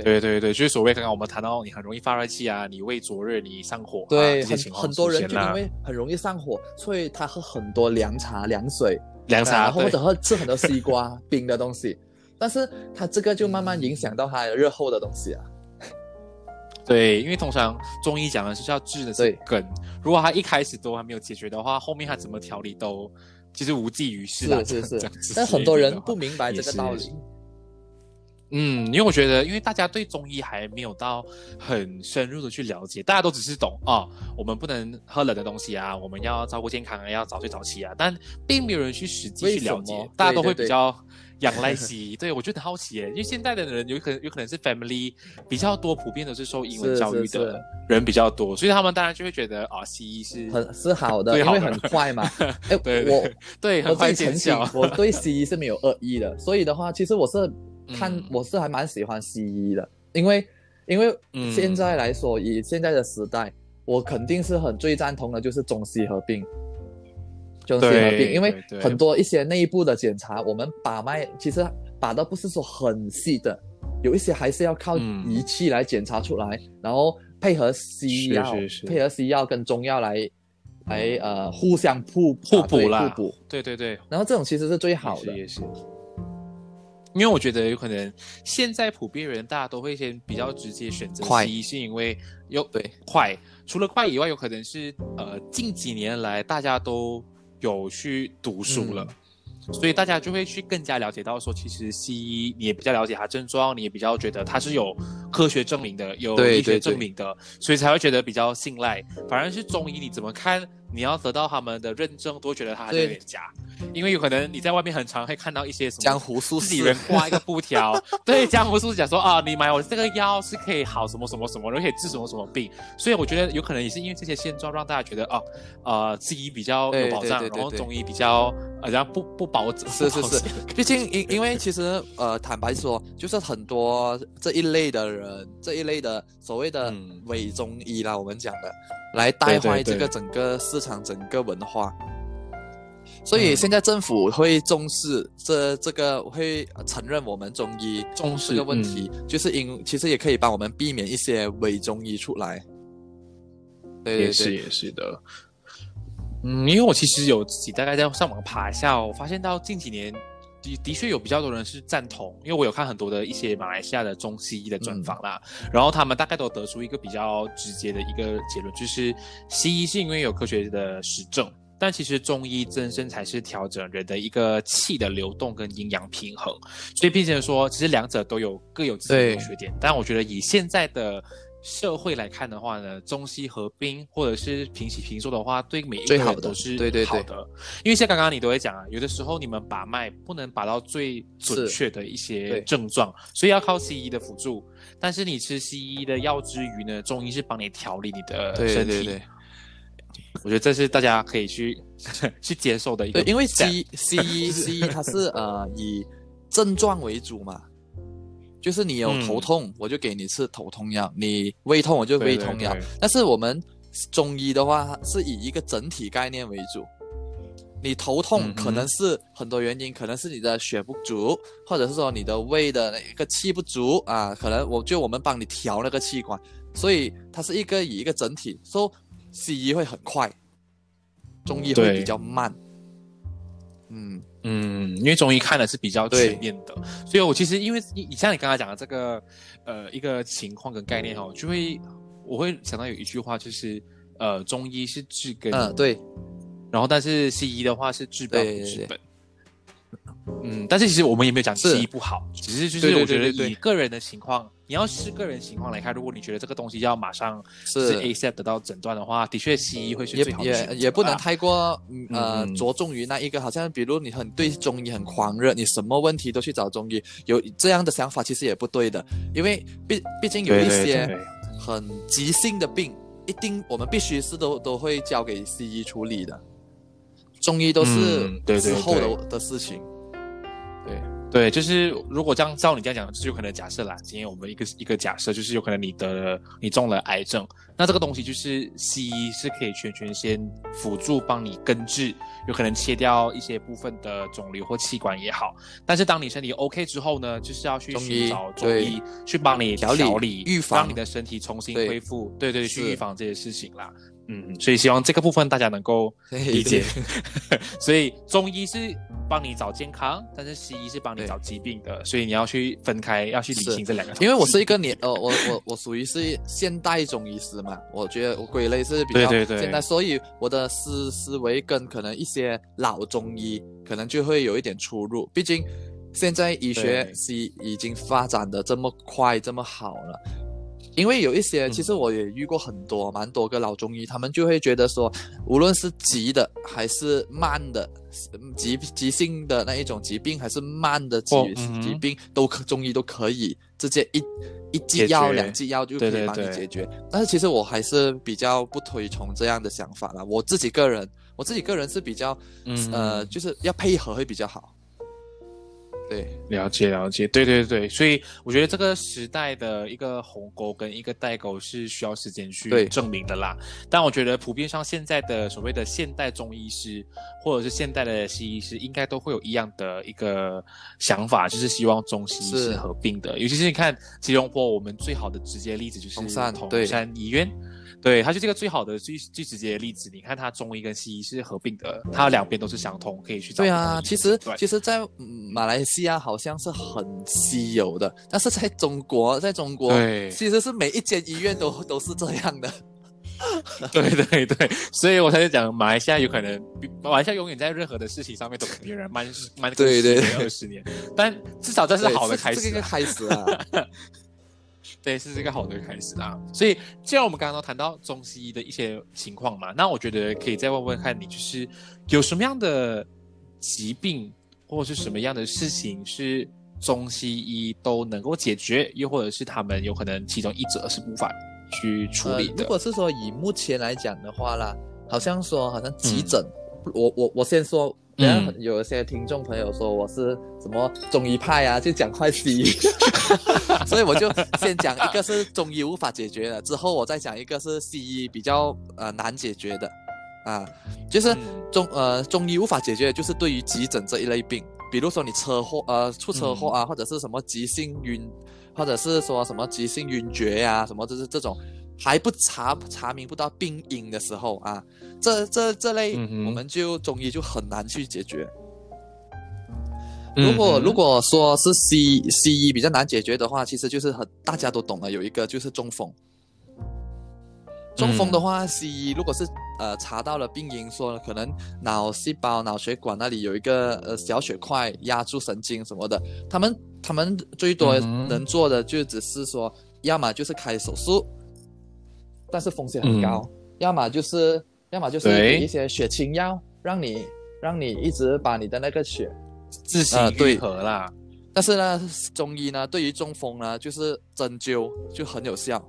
Speaker 1: 对对对，就是所谓刚刚我们谈到你很容易发热气啊，你胃灼热，你上火啊，
Speaker 2: 对，很很多人就因为很容易上火，所以他喝很多凉茶、凉水，
Speaker 1: 凉茶
Speaker 2: 然后或者喝吃很多西瓜 冰的东西，但是他这个就慢慢影响到他日后的东西啊。
Speaker 1: 对，因为通常中医讲的是要治的是
Speaker 2: 对
Speaker 1: 根，如果他一开始都还没有解决的话，后面他怎么调理都其实无济于事啊。
Speaker 2: 是是 是但很多人不明白这个道理。
Speaker 1: 嗯，因为我觉得，因为大家对中医还没有到很深入的去了解，大家都只是懂哦，我们不能喝冷的东西啊，我们要照顾健康啊，要早睡早起啊，但并没有人去实际去了解，大家都会比较仰赖西医。对我觉得很好奇耶，因为现在的人有可能有可能是 family 比较多，普遍都是受英文教育的人比较多，所以他们当然就会觉得啊，西医是
Speaker 2: 很是好的，因为很快嘛。哎，
Speaker 1: 对
Speaker 2: 我
Speaker 1: 对很快见效，
Speaker 2: 我对西医是没有恶意的，所以的话，其实我是看、
Speaker 1: 嗯
Speaker 2: 我是还蛮喜欢西医的，因为因为
Speaker 1: 嗯。
Speaker 2: 现在来说，以现在的时代，我肯定是很最赞同的就是中西合并。中西合并，
Speaker 1: 对
Speaker 2: 因为很多一些内部的检查，我们把脉其实把的不是说很细的，有一些还是要靠
Speaker 1: 嗯。
Speaker 2: 仪器来检查出来，然后配合西药，
Speaker 1: 是是
Speaker 2: 配合西药跟中药来来呃互相互
Speaker 1: 互补啦，
Speaker 2: 互补。
Speaker 1: 对对对，
Speaker 2: 然后这种其实是最好的，
Speaker 1: 也是。也是因为我觉得有可能现在普遍人大家都会先比较直接选择西医，是因为有
Speaker 2: 对
Speaker 1: 快，除了快以外，有可能是呃近几年来大家都有去读书了。
Speaker 2: 嗯
Speaker 1: 所以大家就会去更加了解到说，其实西医你也比较了解它症状，你也比较觉得它是有科学证明的，有医学
Speaker 2: 对对对
Speaker 1: 证明的，所以才会觉得比较信赖。反而是中医，你怎么看？你要得到他们的认证，都会觉得他有
Speaker 2: 对。
Speaker 1: 点假，因为有可能你在外面很常会看到一些什么
Speaker 2: 江湖术士
Speaker 1: 人挂一个布条，对，江湖术士讲说啊，你买我这个药是可以好什么什么什么，然后可以治什么什么病，所以我觉得有可能也是因为这些现状，让大家觉得啊，呃，西医比较有保障，
Speaker 2: 对对对对
Speaker 1: 然后中医比较呃，然后不不保
Speaker 2: 是是是。
Speaker 1: 不保险，
Speaker 2: 毕竟因 因为其实呃，坦白说，就是很多这一类的人，这一类的所谓的
Speaker 1: 嗯。
Speaker 2: 伪中医啦，我们讲的，来带坏这个整个市场、整个文化。所以
Speaker 1: 嗯
Speaker 2: 现在政府会重视这这个，会承认我们中医
Speaker 1: 重视
Speaker 2: 这个问题，就是因其实也可以帮我们避免一些伪中医出来。对对对，
Speaker 1: 也是也是的。嗯，因为我其实有自己大概在上网爬一下、哦，我发现到近几年的的确有比较多人是赞同，因为我有看很多的一些马来西亚的中西医的专访啦，然后他们大概都得出一个比较直接的一个结论，就是西医是因为有科学的实证。但其实中医真身才是调整人的一个气的流动跟阴阳平衡，所以并且说，其实两者都有各有自己的优缺点。但我觉得以现在的社会来看的话呢，中西合并或者是平起平坐的话，对每一个人都是
Speaker 2: 对对对
Speaker 1: 好的。因为像刚刚你都会讲啊，有的时候你们把脉不能把到最准确的一些症状，所以要靠西医的辅助。但是你吃西医的药之余呢，中医是帮你调理你的
Speaker 2: 对
Speaker 1: 身体。
Speaker 2: 对对
Speaker 1: 我觉得这是大家可以去去接受的一个
Speaker 2: 对，因为西西医西医它是呃以症状为主嘛，就是你有
Speaker 1: 嗯
Speaker 2: 头痛，我就给你吃头痛药；你胃痛，我就胃痛药
Speaker 1: 对。
Speaker 2: 但是我们中医的话是以一个整体概念为主。你头痛可能是很多原因，可能是你的血不足，或者是说你的胃的那个气不足啊，可能我就我们帮你调那个气管，所以它是一个以一个整体，说西医会很快，中医会比较慢。嗯，
Speaker 1: 嗯，因为中医看的是比较全面的，所以我其实因为你你像你刚刚讲的这个呃一个情况跟概念哈，就会我会想到有一句话就是呃中医是治根，
Speaker 2: 嗯，对，
Speaker 1: 然后但是西医的话是治标不
Speaker 2: 对对对。
Speaker 1: 治本。嗯，但是其实我们也没有讲
Speaker 2: 是
Speaker 1: 西医不好，只是就是我觉得
Speaker 2: 对对对。
Speaker 1: 以个人的情况，你要视个人情况来看，如果你觉得这个东西要马上是。
Speaker 2: 是
Speaker 1: ASAP 得到诊断的话，的确西医会是
Speaker 2: 也
Speaker 1: 最好的选择
Speaker 2: 也也不能太过嗯呃
Speaker 1: 嗯
Speaker 2: 着重于那一个，好像比如你很对中医很狂热，你什么问题都去找中医，有这样的想法其实也不对的，因为毕毕竟有一些很急性的病，一定我们必须是都都会交给西医处理的，中医都是
Speaker 1: 嗯对对
Speaker 2: 之后
Speaker 1: 对
Speaker 2: 的的事情。对，
Speaker 1: 对，就是如果这样照你这样讲，就是有可能假设啦，今天我们一个一个假设，就是有可能你得了你中了癌症，那这个东西就是西医是可以全权先辅助帮你根治，有可能切掉一些部分的肿瘤或器官也好。但是当你身体 OK 之后呢，就是要去
Speaker 2: 中
Speaker 1: 寻
Speaker 2: 医
Speaker 1: 找中医去帮你
Speaker 2: 调理
Speaker 1: 理
Speaker 2: 预防
Speaker 1: 让你的身体重新恢复，对对，去预防这些事情啦。嗯，所以希望这个部分大家能够 理解。所以中医是帮你找健康，但是西医是帮你找疾病的，所以你要去分开，要去理
Speaker 2: 是
Speaker 1: 清这两个。
Speaker 2: 因为我是一个年呃，我我我属于是现代中医师嘛，我觉得我归类是比较
Speaker 1: 对对对
Speaker 2: 现代，所以我的思思维跟可能一些老中医可能就会有一点出入，毕竟现在医学
Speaker 1: 对
Speaker 2: 西已经发展的这么快这么好了。因为有一些，
Speaker 1: 嗯
Speaker 2: 其实我也遇过很多，蛮多个老中医，他们就会觉得说，无论是急的还是慢的，嗯急急性的那一种疾病，还是慢的疾、
Speaker 1: 哦嗯
Speaker 2: 疾病，都可中医都可以直接一一剂药、两剂药就可以帮你
Speaker 1: 对对对
Speaker 2: 解决。但是其实我还是比较不推崇这样的想法啦。我自己个人，我自己个人是比较，
Speaker 1: 嗯
Speaker 2: 呃，就是要配合会比较好。对，
Speaker 1: 了解了解，对对对，所以我觉得这个时代的一个鸿沟跟一个代沟是需要时间去证明的啦。但我觉得普遍上现在的所谓的现代中医师或者是现代的西医师，应该都会有一样的一个想法，就是希望中西医
Speaker 2: 是
Speaker 1: 是合并的。尤其是你看吉隆坡，我们最好的直接例子就是
Speaker 2: 同
Speaker 1: 山医院。对，它就是一个最好的、最最直接的例子。你看，它中医跟西医是合并的，它两边都是相通，可以去找
Speaker 2: 对啊，其实
Speaker 1: 生诊断
Speaker 2: 其实在，嗯马来西亚好像是很稀有的，但是在中国，在中国
Speaker 1: 对
Speaker 2: 其实是每一间医院都 都是这样的。
Speaker 1: 对对对，所以我才在讲马来西亚有可能，马来西亚永远在任何的事情上面都比别人慢慢
Speaker 2: 对对
Speaker 1: 二十年，但至少这是好的开始，
Speaker 2: 这个开始啊。
Speaker 1: 对，是这个好的开始啊。所以既然我们刚刚都谈到中西医的一些情况嘛，那我觉得可以再问问看你，就是有什么样的疾病或者是什么样的事情是中西医都能够解决，又或者是他们有可能其中一者是无法。去处理的。
Speaker 2: 如果是说以目前来讲的话啦，好像说好像急诊，我我我先说，嗯，有一些听众朋友说我是什么中医派啊，就讲快西医，所以我就先讲一个是中医无法解决的，之后我再讲一个是西医比较呃难解决的，啊，就是中呃中医无法解决的就是对于急诊这一类病，比如说你车祸呃出车祸啊，或者是什么急性晕。或者是说什么急性晕厥呀，什么就是这种还不查查明不到病因的时候啊，这这这类我们就中医就很难去解决。如果如果说是西西医比较难解决的话，其实就是很大家都懂了，有一个就是中风。中风的话，西医如果是呃查到了病因，说可能脑细胞、脑血管那里有一个呃小血块压住神经什么的，他们。他们最多能做的就只是说，要么就是开手术，但是风险很高；要么就是，要么就是给一些血清药，让你让你一直把你的那个血
Speaker 1: 自行愈合啦。
Speaker 2: 但是呢，中医呢，对于中风呢，就是针灸就很有效。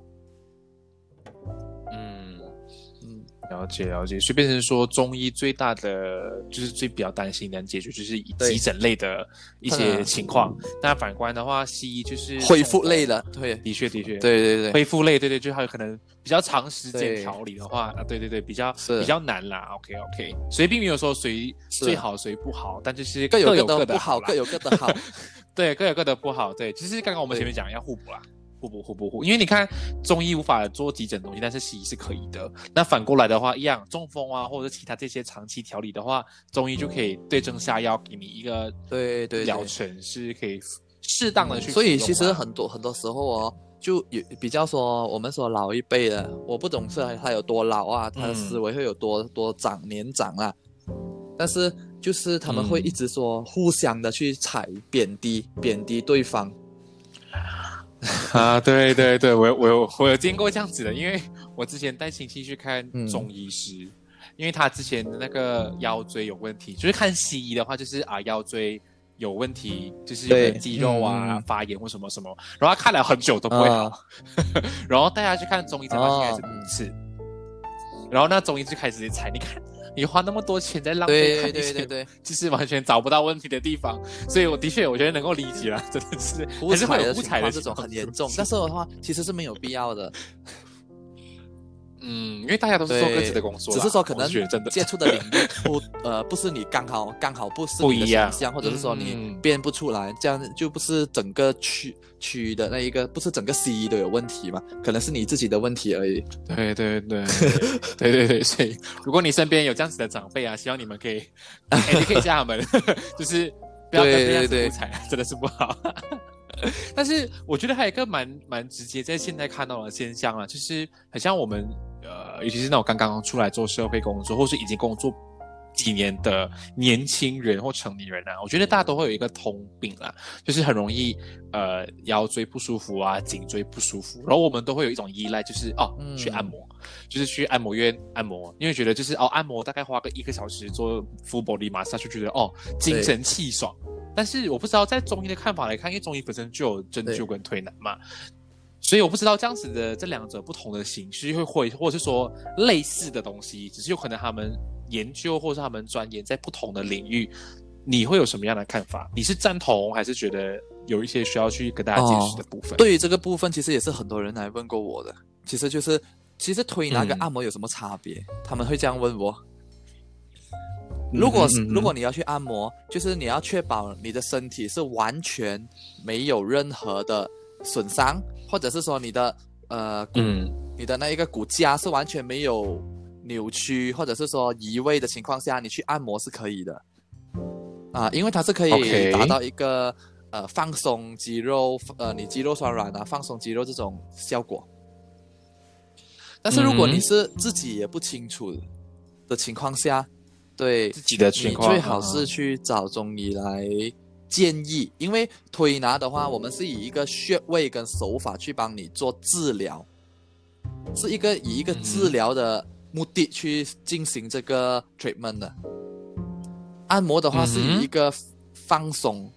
Speaker 1: 了解了解，所以变成说中医最大的就是最比较担心能解决就是以急诊类的一些情况。那反观的话，西医就是
Speaker 2: 恢复类的，对，
Speaker 1: 的确的确，
Speaker 2: 对对对，
Speaker 1: 恢复类，对对，就还有可能比较长时间调理的话，啊，对对对，比较比较难啦。OK OK，所以并没有说谁最好谁不好，但就是
Speaker 2: 各有
Speaker 1: 各
Speaker 2: 的不好，各有各的好，
Speaker 1: 对，各有各的不好。对，其实刚刚我们前面讲要互补啦。互补互补互，因为你看中医无法做急诊东西，但是西医是可以的。那反过来的话，一样中风啊，或者其他这些长期调理的话，中医就可以对症下药，给你一个
Speaker 2: 对对
Speaker 1: 疗程是可以适当的去。
Speaker 2: 所以其实很多很多时候哦，就有比较说我们说老一辈的，我不懂是他有多老啊，他的思维会有多多长年长啊，但是就是他们会一直说互相的去踩贬低贬低对方。
Speaker 1: 啊，对对对，我我有我有见过这样子的，因为我之前带亲戚去看中医师，因为他之前的那个腰椎有问题，就是看西医的话，就是啊腰椎有问题，就是有肌肉啊发炎或什么什么，然后他看了很久都不会好，然后带他去看中医才发现是是然后那中医就开始踩，你看。你花那么多钱在浪费，
Speaker 2: 对对对对，
Speaker 1: 就是完全找不到问题的地方，所以我的确我觉得能够理解了，真的是
Speaker 2: 还
Speaker 1: 是会
Speaker 2: 有
Speaker 1: 误踩的
Speaker 2: 这种很严重，但是的话其实是没有必要的。
Speaker 1: 嗯，因为大家都是做各自的工作，
Speaker 2: 只是说可能接触的领域不呃不是你刚好刚好不是你的想象，或者是说你编不出来，这样就不是整个区区的那一个，不是整个 C 都有问题嘛？可能是你自己的问题而已。
Speaker 1: 对对对对对对，所以如果你身边有这样子的长辈啊，希望你们可以，你可以叫他们，就是不要跟这样子踩，真的是不好。但是我觉得还有一个蛮蛮直接在现在看到的现象啊，就是很像我们呃，尤其是那种刚刚出来做社会工作，或是已经工作几年的年轻人或成年人啊，我觉得大家都会有一个通病啦，就是很容易呃腰椎不舒服啊，颈椎不舒服，然后我们都会有一种依赖，就是哦去按摩，就是去按摩院按摩，因为觉得就是哦按摩大概花个一个小时做 full body massage 就觉得哦精神气爽。但是我不知道在中医的看法来看，因为中医本身就有针灸跟推拿嘛，所以我不知道这样子的这两者不同的形式会会或者是说类似的东西，只是有可能他们研究或者是他们钻研在不同的领域，你会有什么样的看法？你是赞同还是觉得有一些需要去跟大家解释的部分？
Speaker 2: 对于这个部分，其实也是很多人来问过我的，其实就是其实推拿跟按摩有什么差别？他们会这样问我。如果如果你要去按摩，就是你要确保你的身体是完全没有任何的损伤，或者是说你的呃骨，你的那一个骨架是完全没有扭曲，或者是说移位的情况下，你去按摩是可以的。啊，因为它是可以达到一个呃放松肌肉，呃你肌肉酸软啊，放松肌肉这种效果。但是如果
Speaker 1: 嗯
Speaker 2: 你是自己也不清楚的情况下，对
Speaker 1: 自己的情况
Speaker 2: 你最好
Speaker 1: 嗯
Speaker 2: 是去找中医来建议，因为推拿的话，我们是以一个穴位跟手法去帮你做治疗，是一个以一个
Speaker 1: 嗯
Speaker 2: 治疗的目的去进行这个 treatment 的。按摩的话是以一个放松、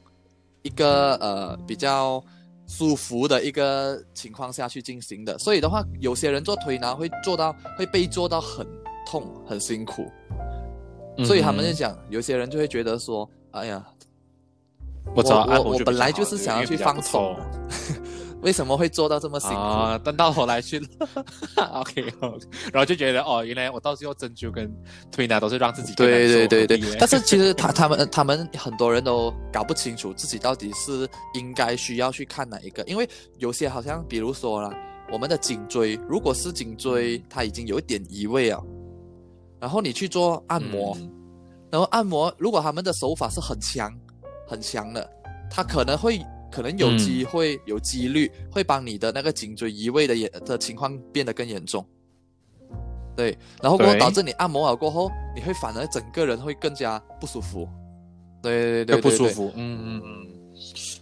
Speaker 2: 一个呃比较舒服的一个情况下去进行的，所以的话，有些人做推拿会做到会被做到很痛、很辛苦，所以他们就
Speaker 1: 嗯。
Speaker 2: 讲，有些人就会觉得说，哎呀，
Speaker 1: 我
Speaker 2: 我我本来就是想要去放松。
Speaker 1: 痛
Speaker 2: 为什么会做到这么辛苦？
Speaker 1: 啊，但到头来去了，OK，然后就觉得哦，原来我到最后针灸跟推拿都是让自己
Speaker 2: 对对对对。但是其实他他们他们很多人都搞不清楚自己到底是应该需要去看哪一个，因为有些好像比如说啦，我们的颈椎，如果是颈椎它已经有一点移位啊，然后你去做按摩，
Speaker 1: 嗯。
Speaker 2: 然后按摩如果他们的手法是很强很强的，它可能会可能有
Speaker 1: 嗯
Speaker 2: 机会、有几率会帮你的那个颈椎移位的严的情况变得更严重。对，然后过后导致你按摩了过后，你会反而整个人会更加不舒服。对对对
Speaker 1: 会不舒。服，嗯嗯嗯。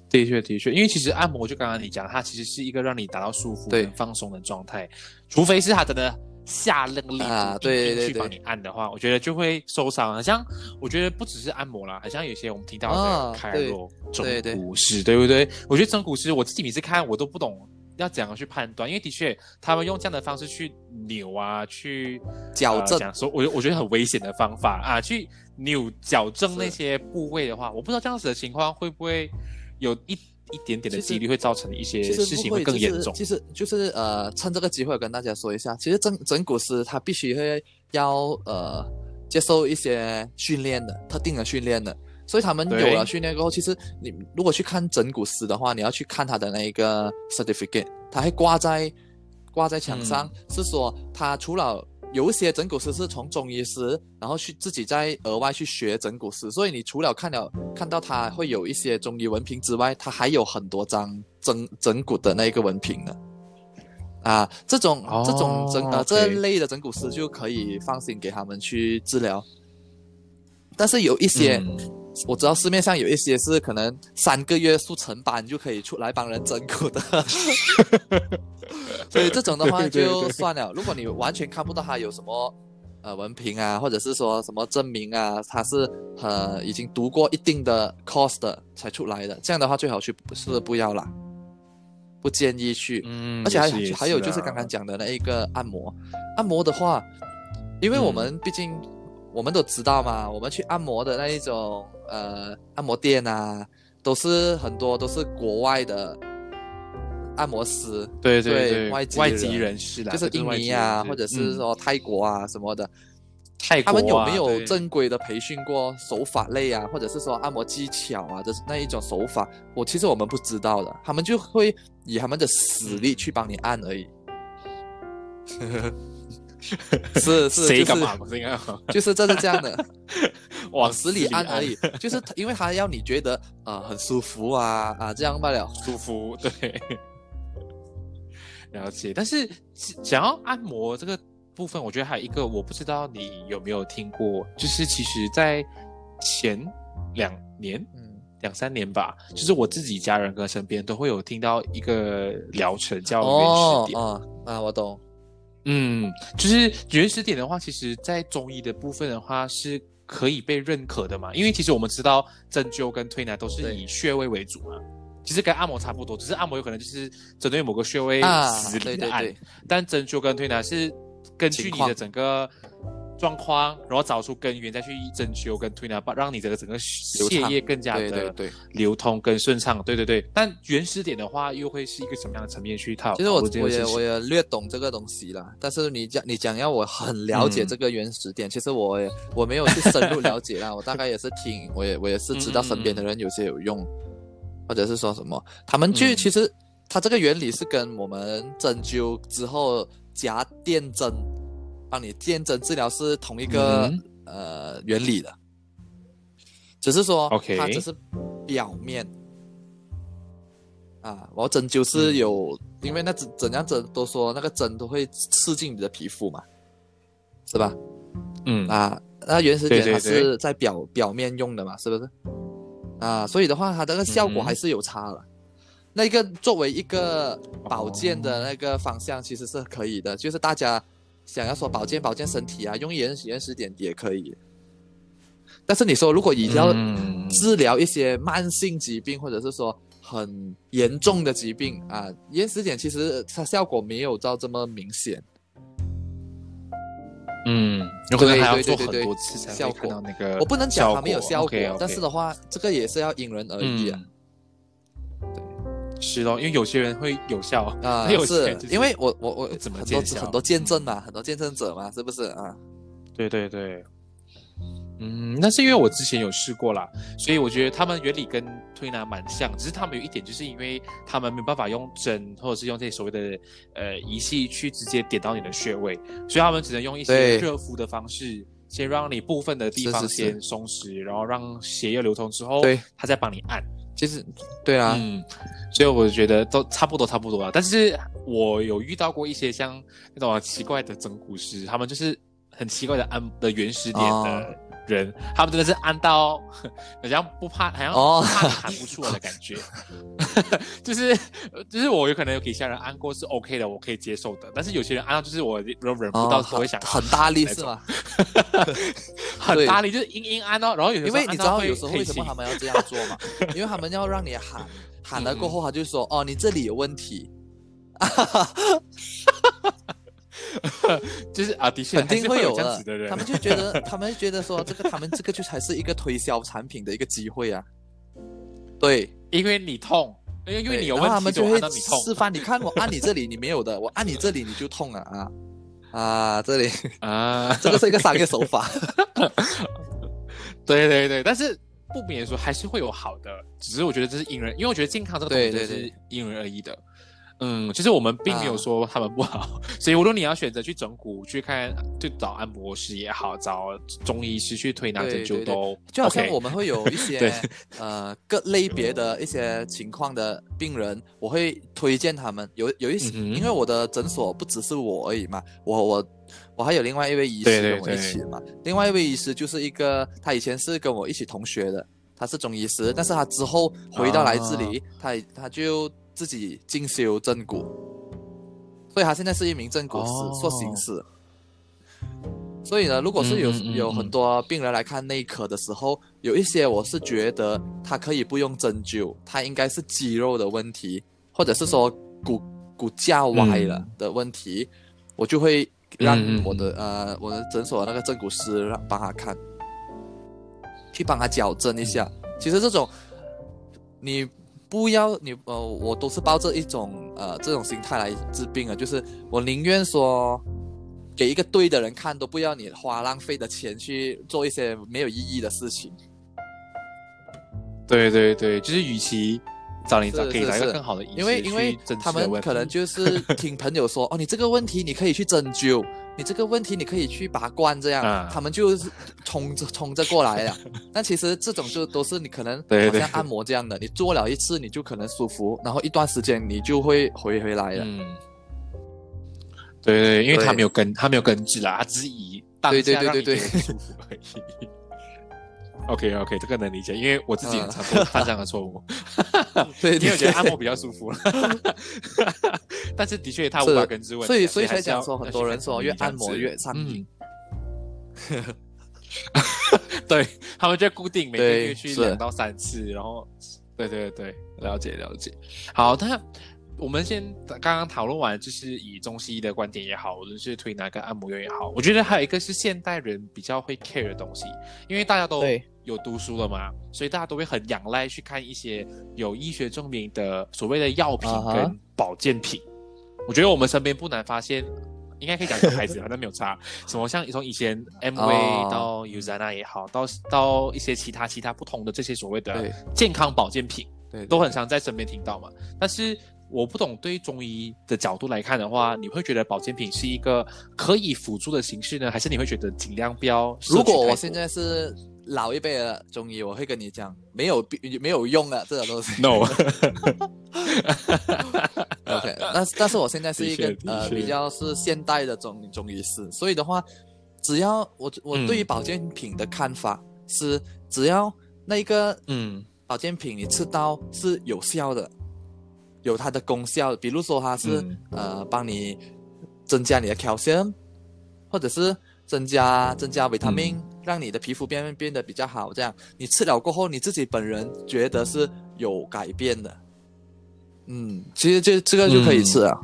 Speaker 1: 的确，的确，因为其实按摩就刚刚你讲，它其实是一个让你达到舒服
Speaker 2: 对
Speaker 1: 跟放松的状态，除非是它真的下令力
Speaker 2: 啊
Speaker 1: 度
Speaker 2: 对对对
Speaker 1: 去帮你按的话，我觉得就会受伤。好像我觉得不只是按摩啦，好像有些我们听到
Speaker 2: 啊
Speaker 1: 的开
Speaker 2: 对
Speaker 1: 肉、整骨师，对不对？我觉得整骨师我自己每次看我都不懂要怎样去判断，因为的确他们用这样的方式去扭啊，去
Speaker 2: 矫正
Speaker 1: 说，我我觉得很危险的方法啊，去扭矫正那些部位的话，我不知道这样子的情况会不会有一一点点的几率会造成一些事情
Speaker 2: 会，
Speaker 1: 更严重。
Speaker 2: 就是、其实就是呃，趁这个机会跟大家说一下，其实整整骨师他必须会要呃接受一些训练的，特定的训练的。所以他们有了训练过后，其实你如果去看整骨师的话，你要去看他的那一个 certificate，他会挂在挂在墙上，
Speaker 1: 嗯
Speaker 2: 是说他除了有一些整骨师是从中医师，然后去自己再额外去学整骨师，所以你除了看了看到他会有一些中医文凭之外，他还有很多张整整骨的那一个文凭呢。啊，这种、
Speaker 1: 哦
Speaker 2: 这种整呃这类的整骨师就可以放心给他们去治疗，但是有一些、
Speaker 1: 嗯
Speaker 2: 我知道市面上有一些是可能三个月速成班就可以出来帮人整蛊的，所以这种的话
Speaker 1: 对对对
Speaker 2: 就算了。如果你完全看不到他有什么呃文凭啊，或者是说什么证明啊，他是呃已经读过一定的 course 的才出来的，这样的话最好去是不要啦，不建议去。
Speaker 1: 嗯
Speaker 2: 而且还还有就是刚刚讲的那一个按摩，按摩的话，因为我们毕竟、我们都知道嘛，我们去按摩的那一种呃按摩店啊，都是很多都是国外的按摩师，
Speaker 1: 对
Speaker 2: 对
Speaker 1: 对，
Speaker 2: 外籍人
Speaker 1: 外籍人士啦，
Speaker 2: 就是印尼啊，或者是
Speaker 1: 嗯
Speaker 2: 说泰国啊什么的，
Speaker 1: 泰国啊，
Speaker 2: 他们有没有正规的培训过手法类啊，或者是说按摩技巧啊就是那一种手法？我其实我们不知道的，他们就会以他们的实力去帮你按而已。是是，
Speaker 1: 谁
Speaker 2: 就是 就是这是这样的，
Speaker 1: 往
Speaker 2: 往死里按而已，就是因为他要你觉得啊、呃很舒服啊啊这样罢了。
Speaker 1: 舒服，对，了解。但是想要按摩这个部分，我觉得还有一个我不知道你有没有听过，就是其实在前两年。
Speaker 2: 嗯
Speaker 1: 两三年吧，就是我自己家人跟身边都会有听到一个疗程叫原始点。
Speaker 2: 哦啊，我懂。
Speaker 1: 嗯，就是原始点的话，其实在中医的部分的话是可以被认可的嘛，因为其实我们知道针灸跟推拿都是以穴位为主嘛，其实跟按摩差不多，只是按摩有可能就是针对某个穴位
Speaker 2: 啊
Speaker 1: 死里的按，
Speaker 2: 对对对。
Speaker 1: 但针灸跟推拿是根据你的整个状况，然后找出根源，再去针灸跟推拿，把让你这个整个血液更加的。流通跟顺畅。对对对，但原始点的话，又会是一个什么样的层面去套？
Speaker 2: 其实我我也我也略懂这个东西啦，但是你讲你讲要我很了解
Speaker 1: 嗯
Speaker 2: 这个原始点，其实我也我没有去深入了解啦，我大概也是听，我也我也是知道身边的人有些有用，或者是说什么，他们去、
Speaker 1: 嗯
Speaker 2: 其实它这个原理是跟我们针灸之后夹电针，帮你见针治疗是同一个、
Speaker 1: 嗯
Speaker 2: 呃原理的，只是说它只是表面。啊，我针灸是有，因为那怎怎样针都说那个针都会刺进你的皮肤嘛，是吧？
Speaker 1: 嗯
Speaker 2: 啊，那原始点它是在表表面用的嘛，是不是？啊，所以的话，它这个效果
Speaker 1: 嗯
Speaker 2: 还是有差了。那个作为一个保健的那个方向，其实是可以的，就是大家想要说保健保健身体啊，用原原始点也可以。但是你说如果你要
Speaker 1: 嗯
Speaker 2: 治疗一些慢性疾病，或者是说很严重的疾病啊，原始点其实它效果没有到这么明显。
Speaker 1: 嗯，有可能
Speaker 2: 对
Speaker 1: 还要做很多次才
Speaker 2: 效
Speaker 1: 会看
Speaker 2: 果
Speaker 1: 到那个。
Speaker 2: 我不能讲它没有效果但是的话，这个也是要因人而异啊。
Speaker 1: 是哦，因为有些人会有效。
Speaker 2: 啊，
Speaker 1: 有些
Speaker 2: 是
Speaker 1: 人就是
Speaker 2: 因为我我我
Speaker 1: 怎么
Speaker 2: 很多很多见证嘛，很多见证者嘛，是不是？啊？
Speaker 1: 对对对，嗯，那是因为我之前有试过啦，所以我觉得他们原理跟推拿蛮像，只是他们有一点就是因为他们没办法用针或者是用这些所谓的呃仪器去直接点到你的穴位，所以他们只能用一些热敷的方式，先让你部分的地方
Speaker 2: 是是是。
Speaker 1: 先松弛，然后让血液流通之后，
Speaker 2: 对，
Speaker 1: 他再帮你按。
Speaker 2: 其实对啊，
Speaker 1: 嗯，所以我觉得都差不多差不多啊。但是我有遇到过一些像那种奇怪的整蛊师，他们就是很奇怪的按的原始点
Speaker 2: 哦。
Speaker 1: 的人，他们真的是按到好像不怕，好像怕你喊不出来的感觉。就是就是我有可能有给其他人按过是 OK 的，我可以接受的。但是有些人按到就是我忍忍不到
Speaker 2: 哦，
Speaker 1: 都会想
Speaker 2: 很很大力是吗？
Speaker 1: 很大力，就是硬硬按到，然后有
Speaker 2: 因为你知道有时候为什么
Speaker 1: 他
Speaker 2: 他们要这样做吗？因为他们要让你喊喊了过后，他就说哦，你这里有问题，
Speaker 1: 就是啊，的确
Speaker 2: 肯定
Speaker 1: 会
Speaker 2: 有
Speaker 1: 这样子的人，
Speaker 2: 他们就觉得 他们就觉得说这个他们这个就才是一个推销产品的一个机会啊。对，
Speaker 1: 因为你痛，因为因为你有问题他们
Speaker 2: 就会
Speaker 1: 你
Speaker 2: 示范，你看我 按你这里你没有的，我按你这里你就痛了啊啊，这里
Speaker 1: 啊。
Speaker 2: 这个是一个商业手法。
Speaker 1: 对对对，但是不免说还是会有好的，只是我觉得这是因人，因为我觉得健康这个东西
Speaker 2: 对对
Speaker 1: 真的是因人而异的。嗯，其实我们并没有
Speaker 2: 啊
Speaker 1: 说他们不好，所以无论你要选择去整骨、去看，就找按摩师也好，找中医师去推拿针灸都
Speaker 2: 就好像我们会有一些
Speaker 1: 对。
Speaker 2: 呃各类别的一些情况的病人，我会推荐他们。有有一些，
Speaker 1: 嗯
Speaker 2: 因为我的诊所不只是我而已嘛，我我我还有另外一位医师跟我一起的嘛，另外一位医师就是一个他以前是跟我一起同学的，他是中医师，但是他之后回到来这里，他他就自己进修正骨，所以他现在是一名正骨师，
Speaker 1: 哦
Speaker 2: 硕行师。所以呢，如果是有、
Speaker 1: 嗯嗯嗯
Speaker 2: 有很多病人来看内科的时候，有一些我是觉得他可以不用针灸，他应该是肌肉的问题，或者是说骨骨架歪了
Speaker 1: 嗯。
Speaker 2: 的问题，我就会让我的、呃我的诊所的那个正骨师让帮他看，去帮他矫正一下。其实这种你不要你呃，我都是抱着一种呃这种心态来治病的，就是我宁愿说给一个对的人看，都不要你花浪费的钱去做一些没有意义的事情。
Speaker 1: 对对对，就是与其找你找
Speaker 2: 是
Speaker 1: 给找一个更好的医师
Speaker 2: 因为因为他们可能就是听朋友说，哦，你这个问题你可以去针灸，你这个问题你可以去拔罐，这样、
Speaker 1: 啊
Speaker 2: 他们就是冲着冲着过来了。但其实这种就都是你可能
Speaker 1: 对对
Speaker 2: 好像按摩这样的，你做了一次你就可能舒服，然后一段时间你就会回回来了。
Speaker 1: 嗯，对对，因为他没有根，他没有根治啦，他只是以当
Speaker 2: 对对
Speaker 1: 下让
Speaker 2: 对对
Speaker 1: 你舒服而已。OK OK，这个能理解，因为我自己也
Speaker 2: 嗯。
Speaker 1: 常做犯这样的错误，
Speaker 2: 对
Speaker 1: 因为我觉得按摩比较舒服，但是的确它无法根治问题啊，
Speaker 2: 所以所以才讲说很多人说越按摩越上
Speaker 1: 嗯。
Speaker 2: 瘾。
Speaker 1: 对他们就固定每个
Speaker 2: 对
Speaker 1: 月去两到三次，然后对对对，了解了解。好，那我们先刚刚讨论完，就是以中西医的观点也好，无论是推拿跟按摩院也好，我觉得还有一个是现代人比较会 care 的东西，因为大家都
Speaker 2: 对
Speaker 1: 有读书了嘛，所以大家都会很仰赖去看一些有医学证明的所谓的药品跟保健品。我觉得我们身边不难发现。应该可以讲个牌子，反正没有差。什么像从以前 M
Speaker 2: 哦
Speaker 1: V 到 Uzana 也好，到到一些其他其他不同的这些所谓的健康保健品，
Speaker 2: 对，
Speaker 1: 都很常在身边听到嘛。但是我不懂，对于中医的角度来看的话，你会觉得保健品是一个可以辅助的形式呢，还是你会觉得尽量不要？
Speaker 2: 如果我现在是老一辈的中医，我会跟你讲，没有必没有用的这种东西。No，OK，但是但是我现在是一个呃比较是现代的中中医师，所以的话，只要我我
Speaker 1: 嗯
Speaker 2: 对于保健品的看法是，只要那一个
Speaker 1: 嗯。
Speaker 2: 保健品你吃到是有效的，有它的功效，比如说它是、
Speaker 1: 嗯
Speaker 2: 呃帮你增加你的 calcium，或者是增加增加维他命，
Speaker 1: 嗯
Speaker 2: 让你的皮肤变变得比较好，这样你吃了过后，你自己本人觉得是有改变的。嗯，其实这这个就可以吃啊。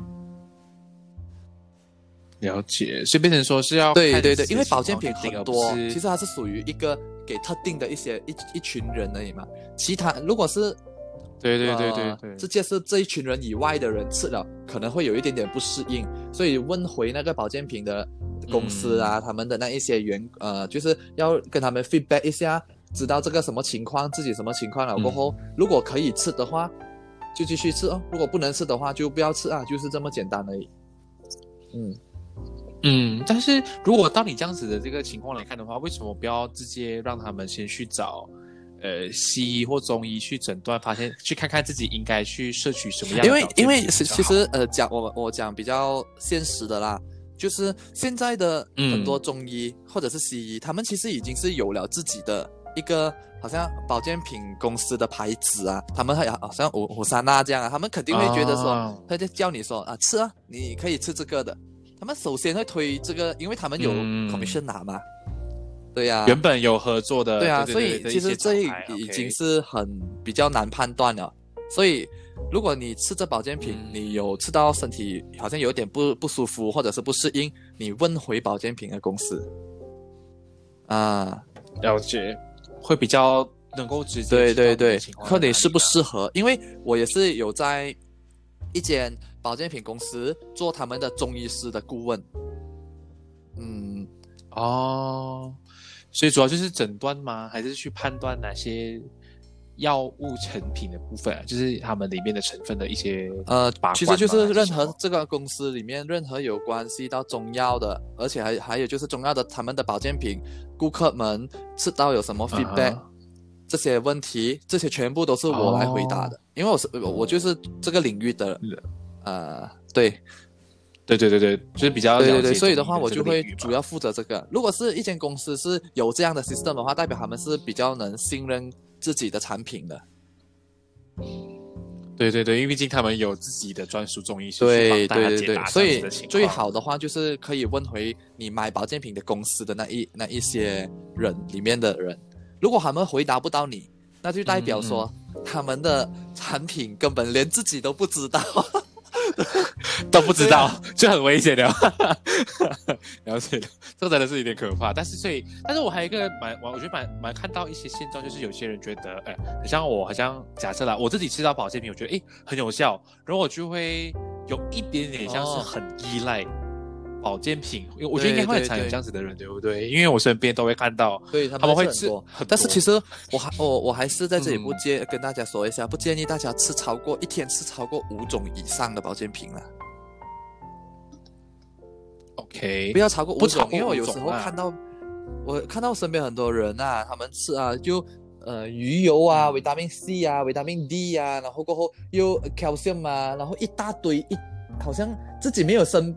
Speaker 1: 了解，所以变成说是要
Speaker 2: 对对对，因为保健品很多，其实它是属于一个给特定的一些一一群人而已嘛。其他如果是
Speaker 1: 对对对对。
Speaker 2: 呃
Speaker 1: 对，
Speaker 2: 直接是这一群人以外的人吃了，可能会有一点点不适应，所以问回那个保健品的公司啊，
Speaker 1: 嗯。
Speaker 2: 他们的那一些员呃，就是要跟他们 feedback 一下，知道这个什么情况，自己什么情况了过后，
Speaker 1: 嗯。
Speaker 2: 如果可以吃的话，就继续吃哦；如果不能吃的话，就不要吃啊，就是这么简单而已。嗯，
Speaker 1: 嗯，但是如果当你这样子的这个情况来看的话，为什么不要直接让他们先去找呃西医或中医去诊断，发现去看看自己应该去摄取什么样的
Speaker 2: 因为因为其其实呃讲我我讲比较现实的啦，就是现在的
Speaker 1: 嗯
Speaker 2: 很多中医、或者是西医，他们其实已经是有了自己的一个好像保健品公司的牌子啊，他们还好像五五三娜这样啊，他们肯定会觉得说，
Speaker 1: 啊
Speaker 2: 他就叫你说啊吃啊，你可以吃这个的，他们首先会推这个，因为他们有
Speaker 1: 嗯。
Speaker 2: commission 拿嘛，对呀、
Speaker 1: 原本有合作的，
Speaker 2: 对啊，
Speaker 1: 对
Speaker 2: 所以其实这已已经是很比较难判断了。所以，如果你吃这保健品，
Speaker 1: 嗯。
Speaker 2: 你有吃到身体好像有点不不舒服，或者是不适应，你问回保健品的公司。啊，
Speaker 1: 了解，会比较能够直接
Speaker 2: 对对对。看你适不适合。因为我也是有在一间保健品公司做他们的中医师的顾问。嗯，
Speaker 1: 哦，所以主要就是诊断吗？还是去判断哪些药物成品的部分啊？就是他们里面的成分的一些
Speaker 2: 呃
Speaker 1: 把，
Speaker 2: 其实就
Speaker 1: 是
Speaker 2: 是任何这个公司里面任何有关系到中药的，而且还还有就是中药的他们的保健品，顾客们吃到有什么 feedback，、这些问题，这些全部都是我来回答的，因为我是我我就是这个领域的
Speaker 1: 是，
Speaker 2: 呃，对
Speaker 1: 对对对对，就是比较
Speaker 2: 对对对，所以的话我就会主要负责这个。如果是一间公司是有这样的 system 的话，代表他们是比较能信任自己的产品的。
Speaker 1: 对对对，因为毕竟他们有自己的专属中医师
Speaker 2: 对对对对所以最好的话就是可以问回你买保健品的公司的那一那一些人里面的人，如果他们回答不到你，那就代表说、
Speaker 1: 嗯
Speaker 2: 他们的产品根本连自己都不知道。
Speaker 1: 都不知道，就很危险的。了解了，这个真的是有点可怕。但是所以，但是我还有一个蛮，我我觉得蛮蛮看到一些现状，就是有些人觉得，哎，好像我好像假设啦，我自己吃到保健品，我觉得哎很有效，然后我就会有一点点像是
Speaker 2: 哦
Speaker 1: 很依赖保健品，因为我觉得应该会很常有这样子的人，对不对？因为我身边都会看到，
Speaker 2: 对他
Speaker 1: 他们会吃
Speaker 2: 但是其实我还我我还是在这里不
Speaker 1: 嗯。
Speaker 2: 建、跟大家说一下，不建议大家吃超过一天吃超过五种以上的保健品了
Speaker 1: ，OK，
Speaker 2: 不要超过五种，因为我有时候看到我看到身边很多人啊，他们吃啊就呃鱼油啊、维他命 C 啊、维他命 D 啊，然后过后又 calcium 啊，然后一大堆一好像自己没有生，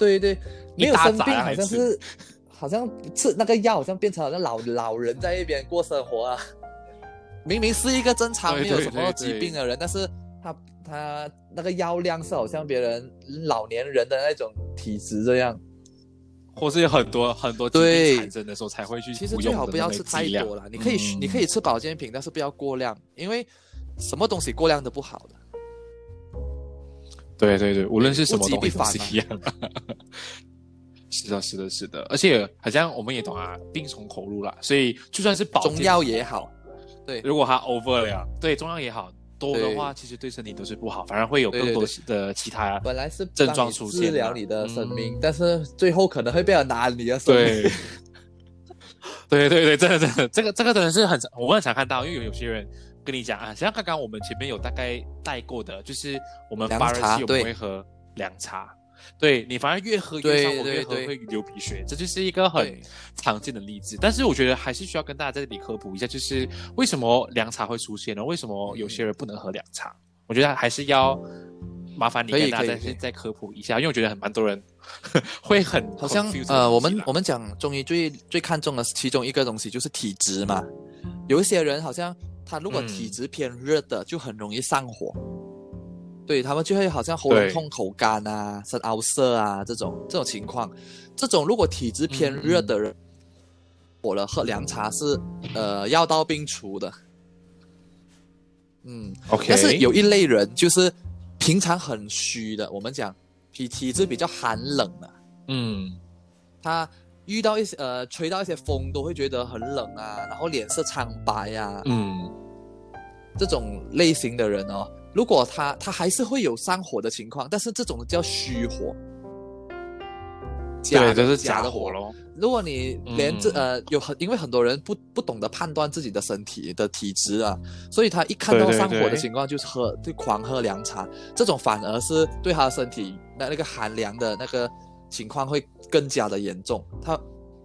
Speaker 2: 对对，没有生病，好像是好像吃那个药，好像变成好像老老人在一边过生活啊。明明是一个正常没有什么疾病的人，但是他他那个药量是好像别人老年人的那种体质这样。
Speaker 1: 或是有很多很多疾
Speaker 2: 对
Speaker 1: 病产生的时候才会去
Speaker 2: 其实最好不要吃太多了，你可以、
Speaker 1: 嗯
Speaker 2: 你可以吃保健品，但是不要过量，因为什么东西过量都不好的。
Speaker 1: 对对对，无论是什么东西一样。是的，是的，是的，而且好像我们也懂啊，病从口入啦，所以就算是保
Speaker 2: 中药也好，对。
Speaker 1: 如果它 over 了，对中药也好多的话，其实对身体都是不好，反而会有更多的其他
Speaker 2: 本来是
Speaker 1: 症状出现
Speaker 2: 治疗
Speaker 1: 啊
Speaker 2: 你的生命，
Speaker 1: 嗯
Speaker 2: 但是最后可能会被人拿你的生命。
Speaker 1: 对。对对对，真的真的，这个这个真的是很常，我很常看到，因为有有些人跟你讲啊，像刚刚我们前面有大概带过的，就是我们
Speaker 2: 凉
Speaker 1: 发热期我们会喝凉茶，对你反而越喝越上火，
Speaker 2: 对对
Speaker 1: 越喝会流鼻血，这就是一个很常见的例子。但是我觉得还是需要跟大家在这里科普一下，就是为什么凉茶会出现呢？为什么有些人不能喝凉茶？我觉得还是要麻烦你跟大家再再科普一下，因为我觉得很蛮多人会很
Speaker 2: 好像呃，我们我们讲中医最最看重的其中一个东西就是体质嘛。有一些人好像他如果
Speaker 1: 嗯。
Speaker 2: 体质偏热的，就很容易上火。对他们就会好像喉咙痛、口干啊、生凹涩啊这种这种情况。这种如果体质偏热的人，火了喝凉茶是呃药到病除的。嗯
Speaker 1: ，OK，
Speaker 2: 但是有一类人就是平常很虚的，我们讲体体质比较寒冷的，
Speaker 1: 嗯。
Speaker 2: 他遇到一些呃吹到一些风都会觉得很冷啊，然后脸色苍白啊，
Speaker 1: 嗯
Speaker 2: 这种类型的人哦，如果他他还是会有上火的情况，但是这种叫虚火，假
Speaker 1: 对，
Speaker 2: 的
Speaker 1: 是
Speaker 2: 假的火。
Speaker 1: 咯。
Speaker 2: 如果你连这、
Speaker 1: 嗯。
Speaker 2: 呃有很因为很多人不不懂得判断自己的身体的体质啊，所以他一看到上火的情况就是喝就狂喝凉茶，这种反而是对他的身体那那个寒凉的那个情况会更加的严重。他，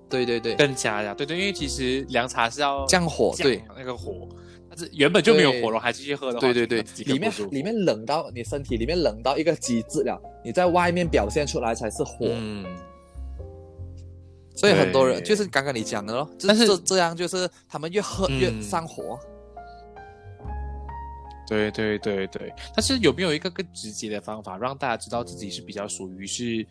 Speaker 2: 对对对，
Speaker 1: 更加呀，对对，因为其实凉茶是要
Speaker 2: 降火，
Speaker 1: 降
Speaker 2: 对
Speaker 1: 那个火，但是原本就没有火了，还继续喝的话，
Speaker 2: 对对对里面里面冷到你身体里面冷到一个极致了，你在外面表现出来才是火。
Speaker 1: 嗯，
Speaker 2: 所以很多人就是刚刚你讲的咯，这
Speaker 1: 但是
Speaker 2: 这这样就是他们越喝越
Speaker 1: 嗯
Speaker 2: 上火。
Speaker 1: 对对对对，但是有没有一个更直接的方法，让大家知道自己是比较属于是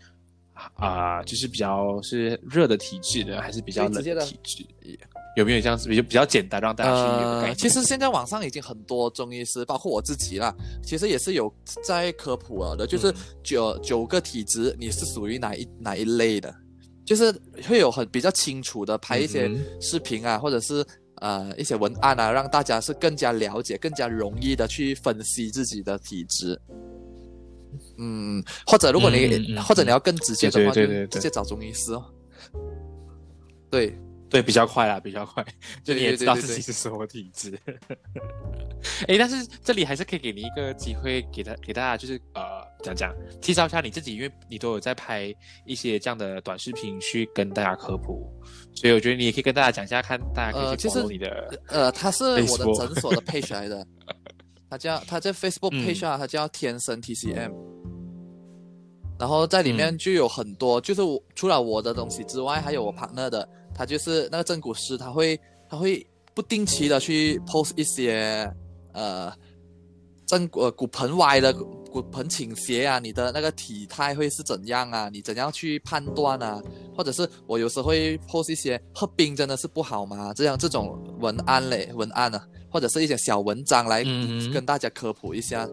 Speaker 1: 啊、就是比较是热的体质的，还是比较冷
Speaker 2: 的
Speaker 1: 体质？有没有这样子比较比较简单，让大家去
Speaker 2: 其实现在网上已经很多中医师，包括我自己啦，其实也是有在科普了的，就是
Speaker 1: 嗯。
Speaker 2: 九、九个体质，你是属于哪一哪一类的，就是会有很比较清楚的拍一些
Speaker 1: 嗯
Speaker 2: 视频啊，或者是呃一些文案啊，让大家是更加了解、更加容易的去分析自己的体质。嗯，或者如果你、或者你要更直接的话，
Speaker 1: 对对对对。
Speaker 2: 就直接找中医师哦。对，
Speaker 1: 对，比较快啦，比较快，就你也知道自己是什么体质。哎，但是这里还是可以给你一个机会，给他给大家就是呃讲讲，介绍一下你自己，因为你都有在拍一些这样的短视频去跟大家科普，所以我觉得你也可以跟大家讲一下，看大家可以去
Speaker 2: 呃其实
Speaker 1: follow 你的。
Speaker 2: 呃，他是我的诊所的 page 来的，他叫他在 Facebook
Speaker 1: 嗯
Speaker 2: page 啊，他叫天生 TCM，然后在里面
Speaker 1: 嗯
Speaker 2: 就有很多，就是我除了我的东西之外，还有我 partner 的，他就是那个正骨师，他会他会不定期的去 post 一些呃正骨呃骨盆歪的骨骨盆倾斜啊，你的那个体态会是怎样啊？你怎样去判断啊？或者是我有时会 post 一些喝冰真的是不好吗？这样这种文案类文案啊，或者是一些小文章来跟大家科普一下。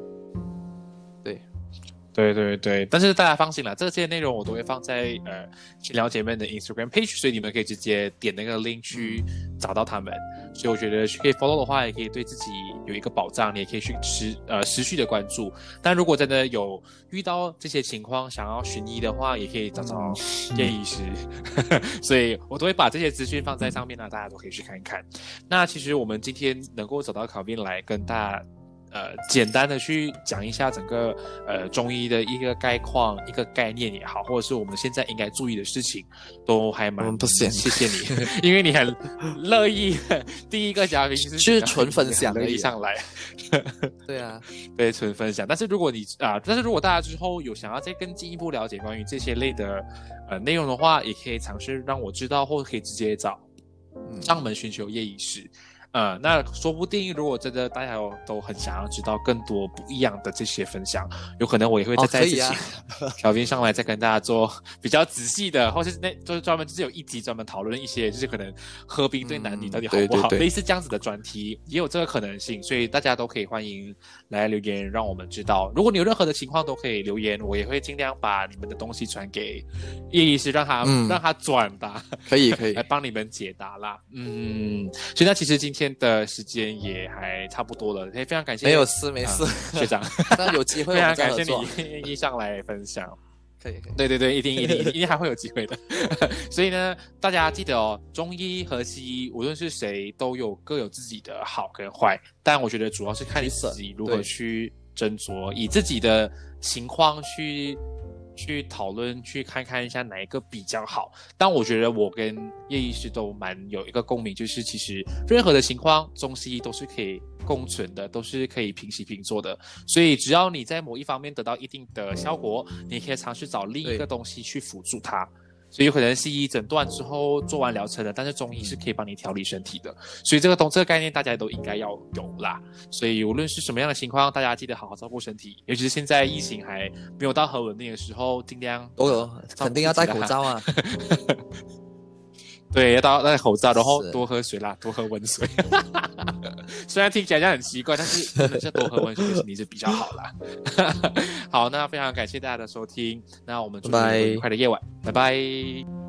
Speaker 1: 对对对，但是大家放心啦，这些内容我都会放在呃闲聊姐妹的 Instagram page，所以你们可以直接点那个 link 去找到他们。所以我觉得可以 follow 的话，也可以对自己有一个保障，你也可以去持呃持续的关注。但如果真的有遇到这些情况，想要寻医的话，也可以找找叶医师。所以我都会把这些资讯放在上面呢，大家都可以去看一看。那其实我们今天能够找到考编来跟大家。呃，简单的去讲一下整个呃中医的一个概况、一个概念也好，或者是我们现在应该注意的事情，都还蛮
Speaker 2: 不行
Speaker 1: 谢谢你，因为你很乐意。第一个嘉宾是
Speaker 2: 是纯分享
Speaker 1: 乐意上来，
Speaker 2: 对啊，
Speaker 1: 对，纯分享。但是如果你啊、但是如果大家之后有想要再更进一步了解关于这些类的呃内容的话，也可以尝试让我知道，或者可以直接找
Speaker 2: 嗯，
Speaker 1: 上门寻求叶医师。呃，那说不定如果真的大家有都很想要知道更多不一样的这些分享，有可能我也会再
Speaker 2: 哦
Speaker 1: 再小 兵上来再跟大家做比较仔细的，或是那就是专门就是有一集专门讨论一些就是可能喝冰对男女
Speaker 2: 嗯
Speaker 1: 到底好不好，
Speaker 2: 对对对
Speaker 1: 类似这样子的专题，也有这个可能性，所以大家都可以欢迎来留言让我们知道。如果你有任何的情况都可以留言，我也会尽量把你们的东西传给叶医师，让他、
Speaker 2: 嗯
Speaker 1: 让他转达。
Speaker 2: 可以可以
Speaker 1: 来，帮你们解答啦。嗯，所以那其实今天的时间也还差不多了，也非常感谢
Speaker 2: 没有事没事，
Speaker 1: 啊学长，
Speaker 2: 那有机会
Speaker 1: 非常感谢。你愿意上来分享。
Speaker 2: 可以可以，
Speaker 1: 对对对，一定一定一定还会有机会的。所以呢，大家记得哦，中医和西医无论是谁都有各有自己的好跟坏，但我觉得主要是看你自己如何去斟酌，以自己的情况去去讨论，去看看一下哪一个比较好。但我觉得我跟叶医师都蛮有一个共鸣，就是其实任何的情况，中西医都是可以共存的，都是可以平起平坐的。所以只要你在某一方面得到一定的效果，你可以尝试找另一个东西去辅助它。所以有可能西医诊断之后做完疗程的，但是中医是可以帮你调理身体的。所以这个东这个概念大家都应该要有啦。所以无论是什么样的情况，大家记得好好照顾身体，尤其是现在疫情还没有到很稳定的时候，尽量
Speaker 2: 都有肯定要戴口罩啊。
Speaker 1: 对，要戴戴口罩，然后多喝水啦，多喝温水。虽然听起来像很奇怪，但是 真的是多喝温水肯定是比较好啦。好，那非常感谢大家的收听，那我们祝你愉快的夜晚，拜拜。